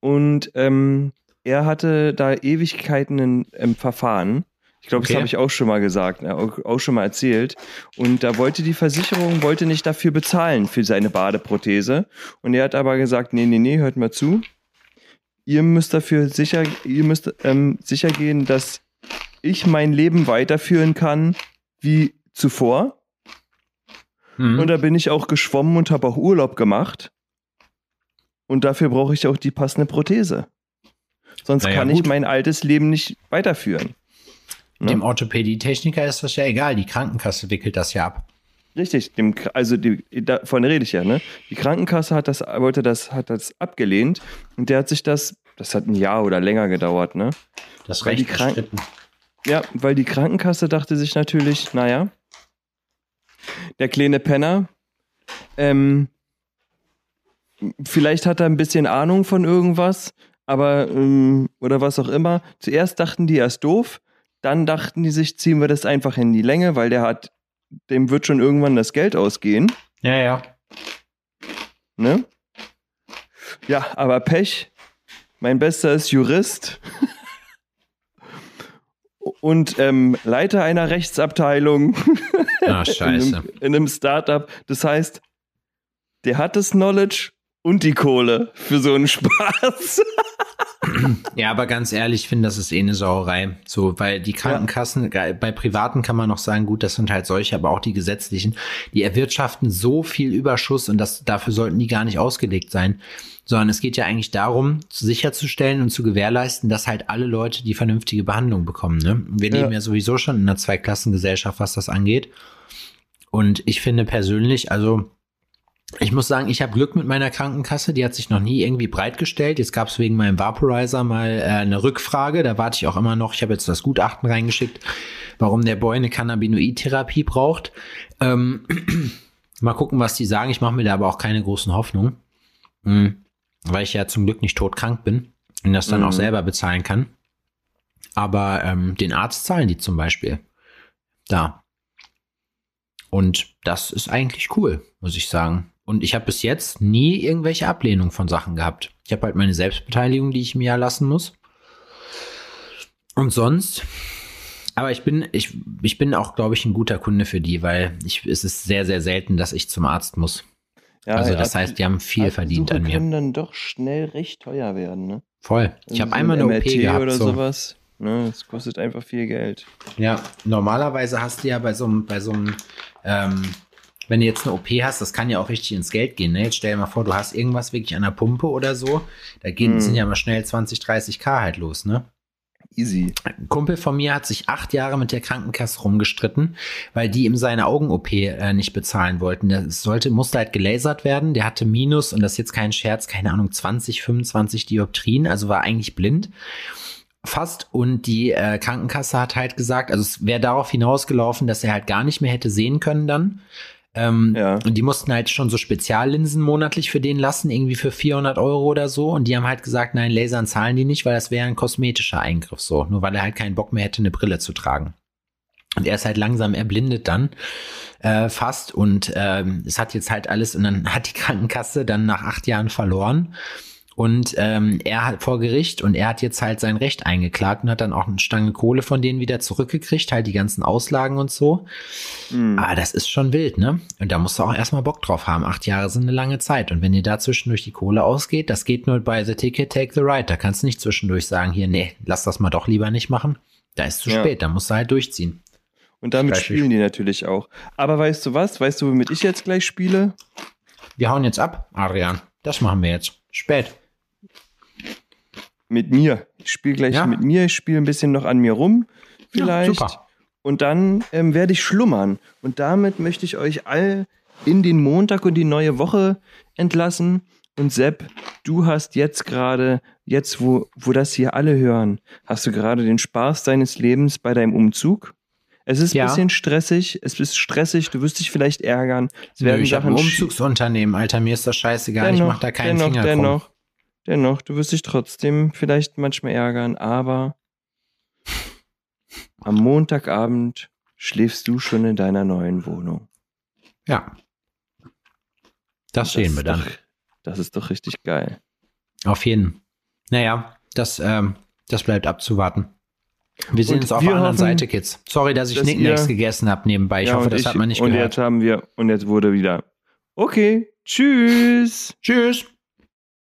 Speaker 2: Und ähm, er hatte da Ewigkeiten ein ähm, Verfahren. Ich glaube,
Speaker 3: Okay.
Speaker 2: das habe ich auch schon mal gesagt, ne, auch, schon mal erzählt. Und da wollte die Versicherung wollte nicht dafür bezahlen für seine Badeprothese. Und er hat aber gesagt, nee, nee, nee, hört mal zu. Ihr müsst dafür sicher, ihr müsst ähm, sicher gehen, dass ich mein Leben weiterführen kann wie zuvor.
Speaker 3: Mhm.
Speaker 2: Und da bin ich auch geschwommen und habe auch Urlaub gemacht. Und dafür brauche ich auch die passende Prothese. Sonst
Speaker 3: Naja,
Speaker 2: kann ich
Speaker 3: gut.
Speaker 2: mein altes Leben nicht weiterführen. Ne?
Speaker 3: Dem Orthopädie-Techniker ist das ja egal. Die Krankenkasse wickelt das ja ab.
Speaker 2: Richtig, dem, also die, davon rede ich ja, ne? Die Krankenkasse hat das, wollte das, hat das abgelehnt und der hat sich das, das hat ein Jahr oder länger gedauert, ne?
Speaker 3: Das
Speaker 2: Weil die
Speaker 3: Recht bestritten.
Speaker 2: Ja, weil die Krankenkasse dachte sich natürlich, naja, der kleine Penner, ähm, vielleicht hat er ein bisschen Ahnung von irgendwas, aber, ähm, oder was auch immer. Zuerst dachten die, er ist doof, dann dachten die sich, ziehen wir das einfach in die Länge, weil der hat, dem wird schon irgendwann das Geld ausgehen,
Speaker 3: Ja, ja.
Speaker 2: ne? Ja, aber Pech. Mein Bester ist Jurist. *laughs* Und ähm, Leiter einer Rechtsabteilung
Speaker 3: Ah, *laughs*
Speaker 2: in
Speaker 3: scheiße.
Speaker 2: einem, in einem Startup. Das heißt, der hat das Knowledge und die Kohle für so einen Spaß. *laughs*
Speaker 3: Ja, aber ganz ehrlich, ich finde, das ist eh eine Sauerei. So, weil die Krankenkassen, ge- bei Privaten kann man noch sagen, gut, das sind halt solche, aber auch die gesetzlichen, die erwirtschaften so viel Überschuss und das, dafür sollten die gar nicht ausgelegt sein. Sondern es geht ja eigentlich darum, sicherzustellen und zu gewährleisten, dass halt alle Leute die vernünftige Behandlung bekommen. Ne? Wir
Speaker 2: Ja.
Speaker 3: leben ja sowieso schon in einer Zweiklassengesellschaft, was das angeht. Und ich finde persönlich, also ich muss sagen, ich habe Glück mit meiner Krankenkasse. Die hat sich noch nie irgendwie breitgestellt. Jetzt gab es wegen meinem Vaporizer mal äh, eine Rückfrage. Da warte ich auch immer noch. Ich habe jetzt das Gutachten reingeschickt, warum der Boy eine Cannabinoid-Therapie braucht. Ähm, *clears throat* mal gucken, was die sagen. Ich mache mir da aber auch keine großen Hoffnungen, Mhm. weil ich ja zum Glück nicht todkrank bin und das dann
Speaker 2: Mhm.
Speaker 3: auch selber bezahlen kann. Aber ähm, den Arzt zahlen die zum Beispiel. Da. Und das ist eigentlich cool, muss ich sagen. Und ich habe bis jetzt nie irgendwelche Ablehnung von Sachen gehabt. Ich habe halt meine Selbstbeteiligung, die ich mir ja lassen muss. Und sonst, aber ich bin, ich, ich bin auch, glaube ich, ein guter Kunde für die, weil ich, es ist sehr, sehr selten, dass ich zum Arzt muss.
Speaker 2: Ja,
Speaker 3: also das heißt, die haben viel verdient
Speaker 2: Absuche
Speaker 3: an mir.
Speaker 2: können dann doch schnell recht teuer werden, ne?
Speaker 3: Voll. Ich habe
Speaker 2: So
Speaker 3: einmal
Speaker 2: ein
Speaker 3: eine OP
Speaker 2: MRT
Speaker 3: gehabt.
Speaker 2: oder
Speaker 3: so.
Speaker 2: sowas. Ne, das kostet einfach viel Geld.
Speaker 3: Ja, normalerweise hast du ja bei so einem, bei so einem, ähm, wenn du jetzt eine OP hast, das kann ja auch richtig ins Geld gehen. Ne? Jetzt stell dir mal vor, du hast irgendwas wirklich an der Pumpe oder so. Da gehen,
Speaker 2: Hm.
Speaker 3: sind ja mal schnell 20, 30k halt los, ne?
Speaker 2: Easy.
Speaker 3: Ein Kumpel von mir hat sich acht Jahre mit der Krankenkasse rumgestritten, weil die ihm seine Augen-OP äh, nicht bezahlen wollten. Das sollte, musste halt gelasert werden. Der hatte Minus, und das ist jetzt kein Scherz, keine Ahnung, 20, 25 Dioptrien, also war eigentlich blind. Fast. Und die äh, Krankenkasse hat halt gesagt, also es wäre darauf hinausgelaufen, dass er halt gar nicht mehr hätte sehen können dann. Ähm,
Speaker 2: Ja.
Speaker 3: Und die mussten halt schon so Speziallinsen monatlich für den lassen, irgendwie für 400 Euro oder so. Und die haben halt gesagt, nein, Lasern zahlen die nicht, weil das wäre ein kosmetischer Eingriff so. Nur weil er halt keinen Bock mehr hätte, eine Brille zu tragen. Und er ist halt langsam erblindet dann äh, fast. Und ähm, es hat jetzt halt alles, und dann hat die Krankenkasse dann nach acht Jahren verloren. Und ähm, er hat vor Gericht und er hat jetzt halt sein Recht eingeklagt und hat dann auch eine Stange Kohle von denen wieder zurückgekriegt, halt die ganzen Auslagen und so.
Speaker 2: Hm.
Speaker 3: Aber das ist schon wild, ne? Und da musst du auch erstmal Bock drauf haben. Acht Jahre sind eine lange Zeit. Und wenn dir da zwischendurch die Kohle ausgeht, das geht nur bei The Ticket, Take the Ride. Da kannst du nicht zwischendurch sagen, hier, nee, lass das mal doch lieber nicht machen. Da ist zu
Speaker 2: Ja.
Speaker 3: spät, da musst du halt durchziehen.
Speaker 2: Und damit
Speaker 3: Gleich
Speaker 2: spielen die natürlich auch. Aber weißt du was? Weißt du, womit ich jetzt gleich spiele?
Speaker 3: Wir hauen jetzt ab, Adrian. Das machen wir jetzt. Spät.
Speaker 2: Mit mir. Ich spiele gleich
Speaker 3: Ja.
Speaker 2: mit mir. Ich spiele ein bisschen noch an mir rum. Vielleicht.
Speaker 3: super.
Speaker 2: Und dann ähm, werde ich schlummern. Und damit möchte ich euch all in den Montag und die neue Woche entlassen. Und Sepp, du hast jetzt gerade, jetzt wo, wo das hier alle hören, hast du gerade den Spaß deines Lebens bei deinem Umzug? Es ist
Speaker 3: Ja.
Speaker 2: ein bisschen stressig, es ist stressig, du wirst dich vielleicht ärgern. Es werden
Speaker 3: Nö, ich habe ein Umzugsunternehmen, Alter, mir ist das scheißegal. ich mach da keinen
Speaker 2: dennoch,
Speaker 3: Finger
Speaker 2: dennoch, dennoch, du wirst dich trotzdem vielleicht manchmal ärgern, aber am Montagabend schläfst du schon in deiner neuen Wohnung.
Speaker 3: Ja. Das sehen
Speaker 2: ist
Speaker 3: wir dann.
Speaker 2: Doch, das ist doch richtig geil.
Speaker 3: Auf jeden. Naja, das, ähm, das bleibt abzuwarten. Wir sehen
Speaker 2: Und
Speaker 3: uns auf der anderen
Speaker 2: hoffen,
Speaker 3: Seite, Kids. Sorry, dass ich
Speaker 2: dass
Speaker 3: Knickknacks
Speaker 2: ihr-
Speaker 3: gegessen habe nebenbei. Ich
Speaker 2: Ja,
Speaker 3: hoffe,
Speaker 2: und
Speaker 3: das
Speaker 2: ich-
Speaker 3: hat man nicht
Speaker 2: Und
Speaker 3: gehört.
Speaker 2: jetzt haben wir, und jetzt wurde wieder. Okay, tschüss.
Speaker 3: Tschüss.